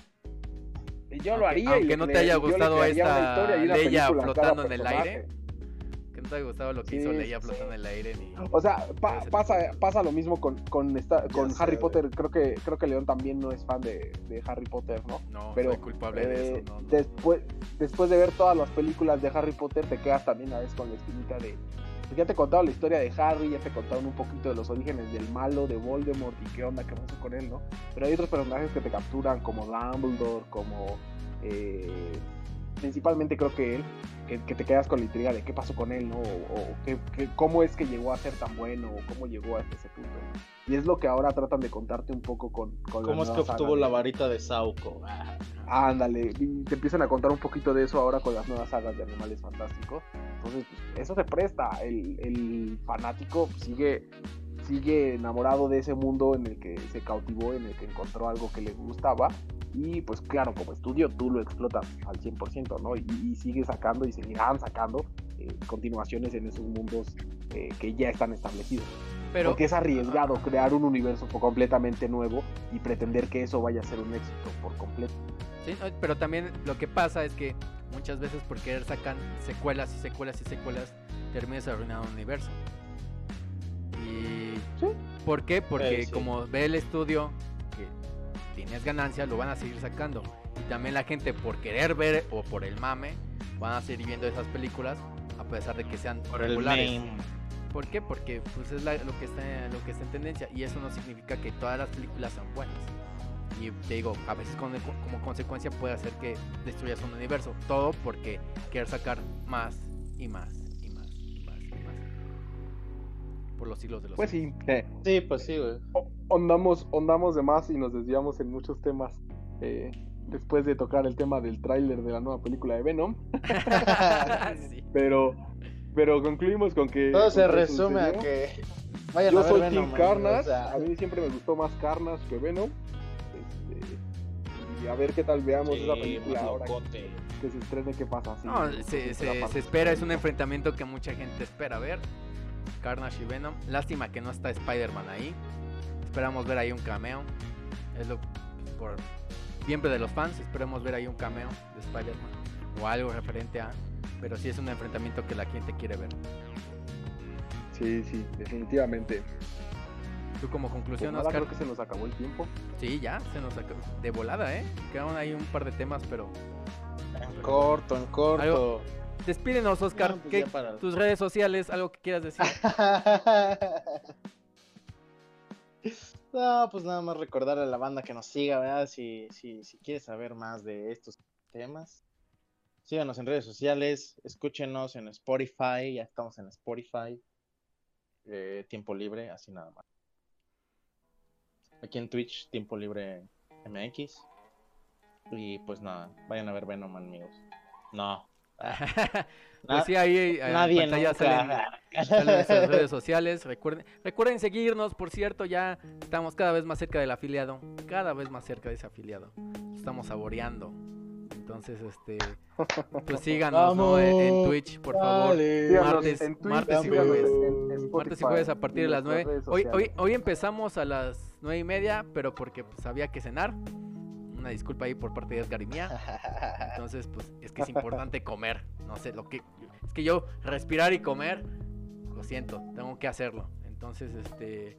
Yo lo Aunque- haría. y aunque le no te haya gustado esta Leia flotando en el aire. Que no te haya gustado lo que Sí, hizo Leia flotando en el aire ni... O sea, pa- pasa, pasa lo mismo con, con, esta, con Harry. Potter. Creo que, creo que León también no es fan de, de Harry Potter, ¿no? No, pero, soy culpable de Eh, eso. No, no. Después, después de ver todas las películas de Harry Potter, te quedas también a veces con la espinita de. Pues ya te contaron la historia de Harry, ya te contaron un poquito de los orígenes del malo, de Voldemort y qué onda, qué pasó con él, ¿no? Pero hay otros personajes que te capturan, como Dumbledore, como. eh, principalmente creo que él, que, que te quedas con la intriga de qué pasó con él, ¿no? O, o qué- qué- cómo es que llegó a ser tan bueno, o cómo llegó hasta ese punto. Y es lo que ahora tratan de contarte un poco con. con ¿Cómo es que obtuvo sagas la varita de Sauco? Ah, Ándale, y te empiezan a contar un poquito de eso ahora con las nuevas sagas de Animales Fantásticos. Entonces, pues, eso se presta. El, el fanático sigue, sigue enamorado de ese mundo en el que se cautivó, en el que encontró algo que le gustaba. Y pues claro, como estudio tú lo explotas al 100%, ¿no? Y, y sigue sacando y seguirán sacando eh, continuaciones en esos mundos eh, que ya están establecidos. Pero Porque es arriesgado crear un universo completamente nuevo y pretender que eso vaya a ser un éxito por completo. Sí, pero también lo que pasa es que muchas veces por querer sacan secuelas y secuelas y secuelas, termines arruinando un universo. ¿Y Sí. por qué? Porque Eh, sí. como ve el estudio tienes ganancia, lo van a seguir sacando. Y también la gente por querer ver o por el mame, van a seguir viendo esas películas a pesar de que sean Por el regulares. main. ¿Por qué? Porque pues es la- lo que está lo que está en tendencia y eso no significa que todas las películas sean buenas. Y te digo, a veces con- como consecuencia puede hacer que destruyas un universo, todo porque quieres sacar más y más Por los siglos de los Pues siglos. sí, eh, Sí, pues sí, güey. ondamos, ondamos de más y nos desviamos en muchos temas. eh, después de tocar el tema del tráiler de la nueva película de Venom. <laughs> Sí. Pero, pero concluimos con que. Todo se que resume a que vayan Yo a ver soy Venom, Team Carnage. o sea, A mí siempre me gustó más Carnage que Venom. Este, y a ver qué tal veamos sí, esa película ahora locote. que se estrene, qué pasa. Sí, No, se, se- se espera, es un enfrentamiento que mucha gente espera ver. Carnage y Venom. Lástima que no está Spider-Man ahí. Esperamos ver ahí un cameo. Es lo por bien de los fans, esperemos ver ahí un cameo de Spider-Man o algo referente a. Pero sí es un enfrentamiento que la gente quiere ver. Sí, sí, definitivamente. Tú como Pues conclusión, nada, Oscar. creo que se nos acabó el tiempo. Sí, ya, se nos acabó. De volada, ¿eh? Quedaron ahí un par de temas, pero. En corto, en corto. Algo- Despídenos, Oscar. No, pues ¿Qué- ya para- tus redes sociales, algo que quieras decir. <laughs> no, pues nada más recordar a la banda que nos siga, ¿verdad? Si, si, si quieres saber más de estos temas, síganos en redes sociales, escúchenos en Spotify, ya estamos en Spotify, eh, Tiempo Libre, así nada más. Aquí en Twitch, Tiempo Libre MX. Y pues nada, vayan a ver Venom, amigos. No. <laughs> pues sí, ahí eh, en Nadie pantalla nunca. salen, salen nuestras redes <laughs> sociales. Recuerden, recuerden seguirnos, por cierto, ya estamos cada vez más cerca del afiliado. Cada vez más cerca de ese afiliado. Estamos saboreando. Entonces, este, pues síganos ¿no? en, Twitch, por favor. Dale. Martes- en Twitch, martes y jueves. en- en Martes y jueves a partir de las nuestras 9. redes Hoy, hoy, hoy empezamos a las 9 y media, pero porque pues había que cenar. Una disculpa ahí por parte de Edgar y mía. Entonces, pues es que es importante <laughs> comer. No sé, lo que. Es que yo respirar y comer, lo siento, tengo que hacerlo. Entonces, este.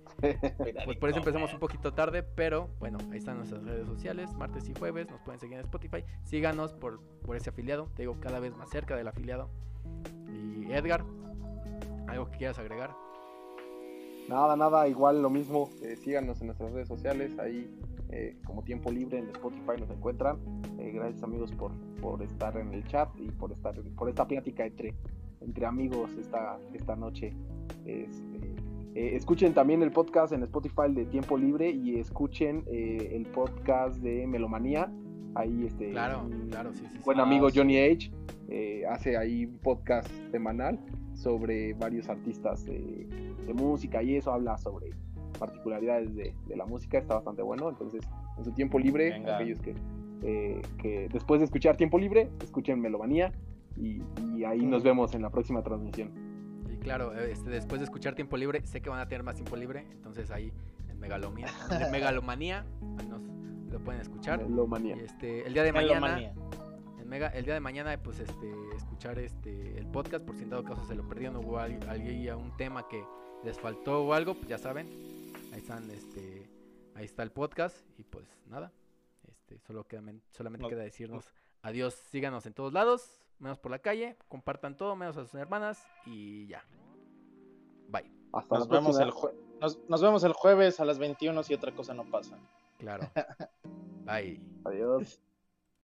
Pues por eso empezamos un poquito tarde, pero bueno, ahí están nuestras redes sociales, martes y jueves, nos pueden seguir en Spotify. Síganos por, por ese afiliado, te digo, cada vez más cerca del afiliado. Y Edgar, ¿algo que quieras agregar? Nada, nada, igual lo mismo. eh, síganos en nuestras redes sociales, ahí eh, como tiempo libre en Spotify nos encuentran. Eh, gracias amigos por, por estar en el chat y por estar por esta plática entre, entre amigos esta, esta noche. Este, eh, escuchen también el podcast en Spotify de Tiempo Libre y escuchen eh, el podcast de Melomanía. Ahí este Claro, claro, sí, sí. buen Ah, amigo sí. Johnny H eh, hace ahí un podcast semanal sobre varios artistas de, de música y eso habla sobre particularidades de, de la música, está bastante bueno, entonces en su tiempo libre, Venga. aquellos que, eh, que después de escuchar tiempo libre, escuchen Melomanía y, y ahí nos vemos en la próxima transmisión. Y claro, eh, este, después de escuchar tiempo libre, sé que van a tener más tiempo libre, entonces ahí en Megalomía, en Megalomanía, nos lo pueden escuchar. Melomanía. Y este, el día de mañana, Melomanía. en Mega, el día de mañana, pues este, escuchar este el podcast, por si en dado caso se lo perdieron o alguien un tema que les faltó o algo, pues ya saben, ahí están, este, ahí está el podcast y pues nada, este, solo queda, men- solamente No- queda decirnos adiós, síganos en todos lados, menos por la calle, compartan todo, menos a sus hermanas y ya. Bye. Hasta Nos la vemos, próxima. el jue- nos, nos vemos el jueves a las 21 si otra cosa no pasa. Claro. <laughs> Bye. Adiós.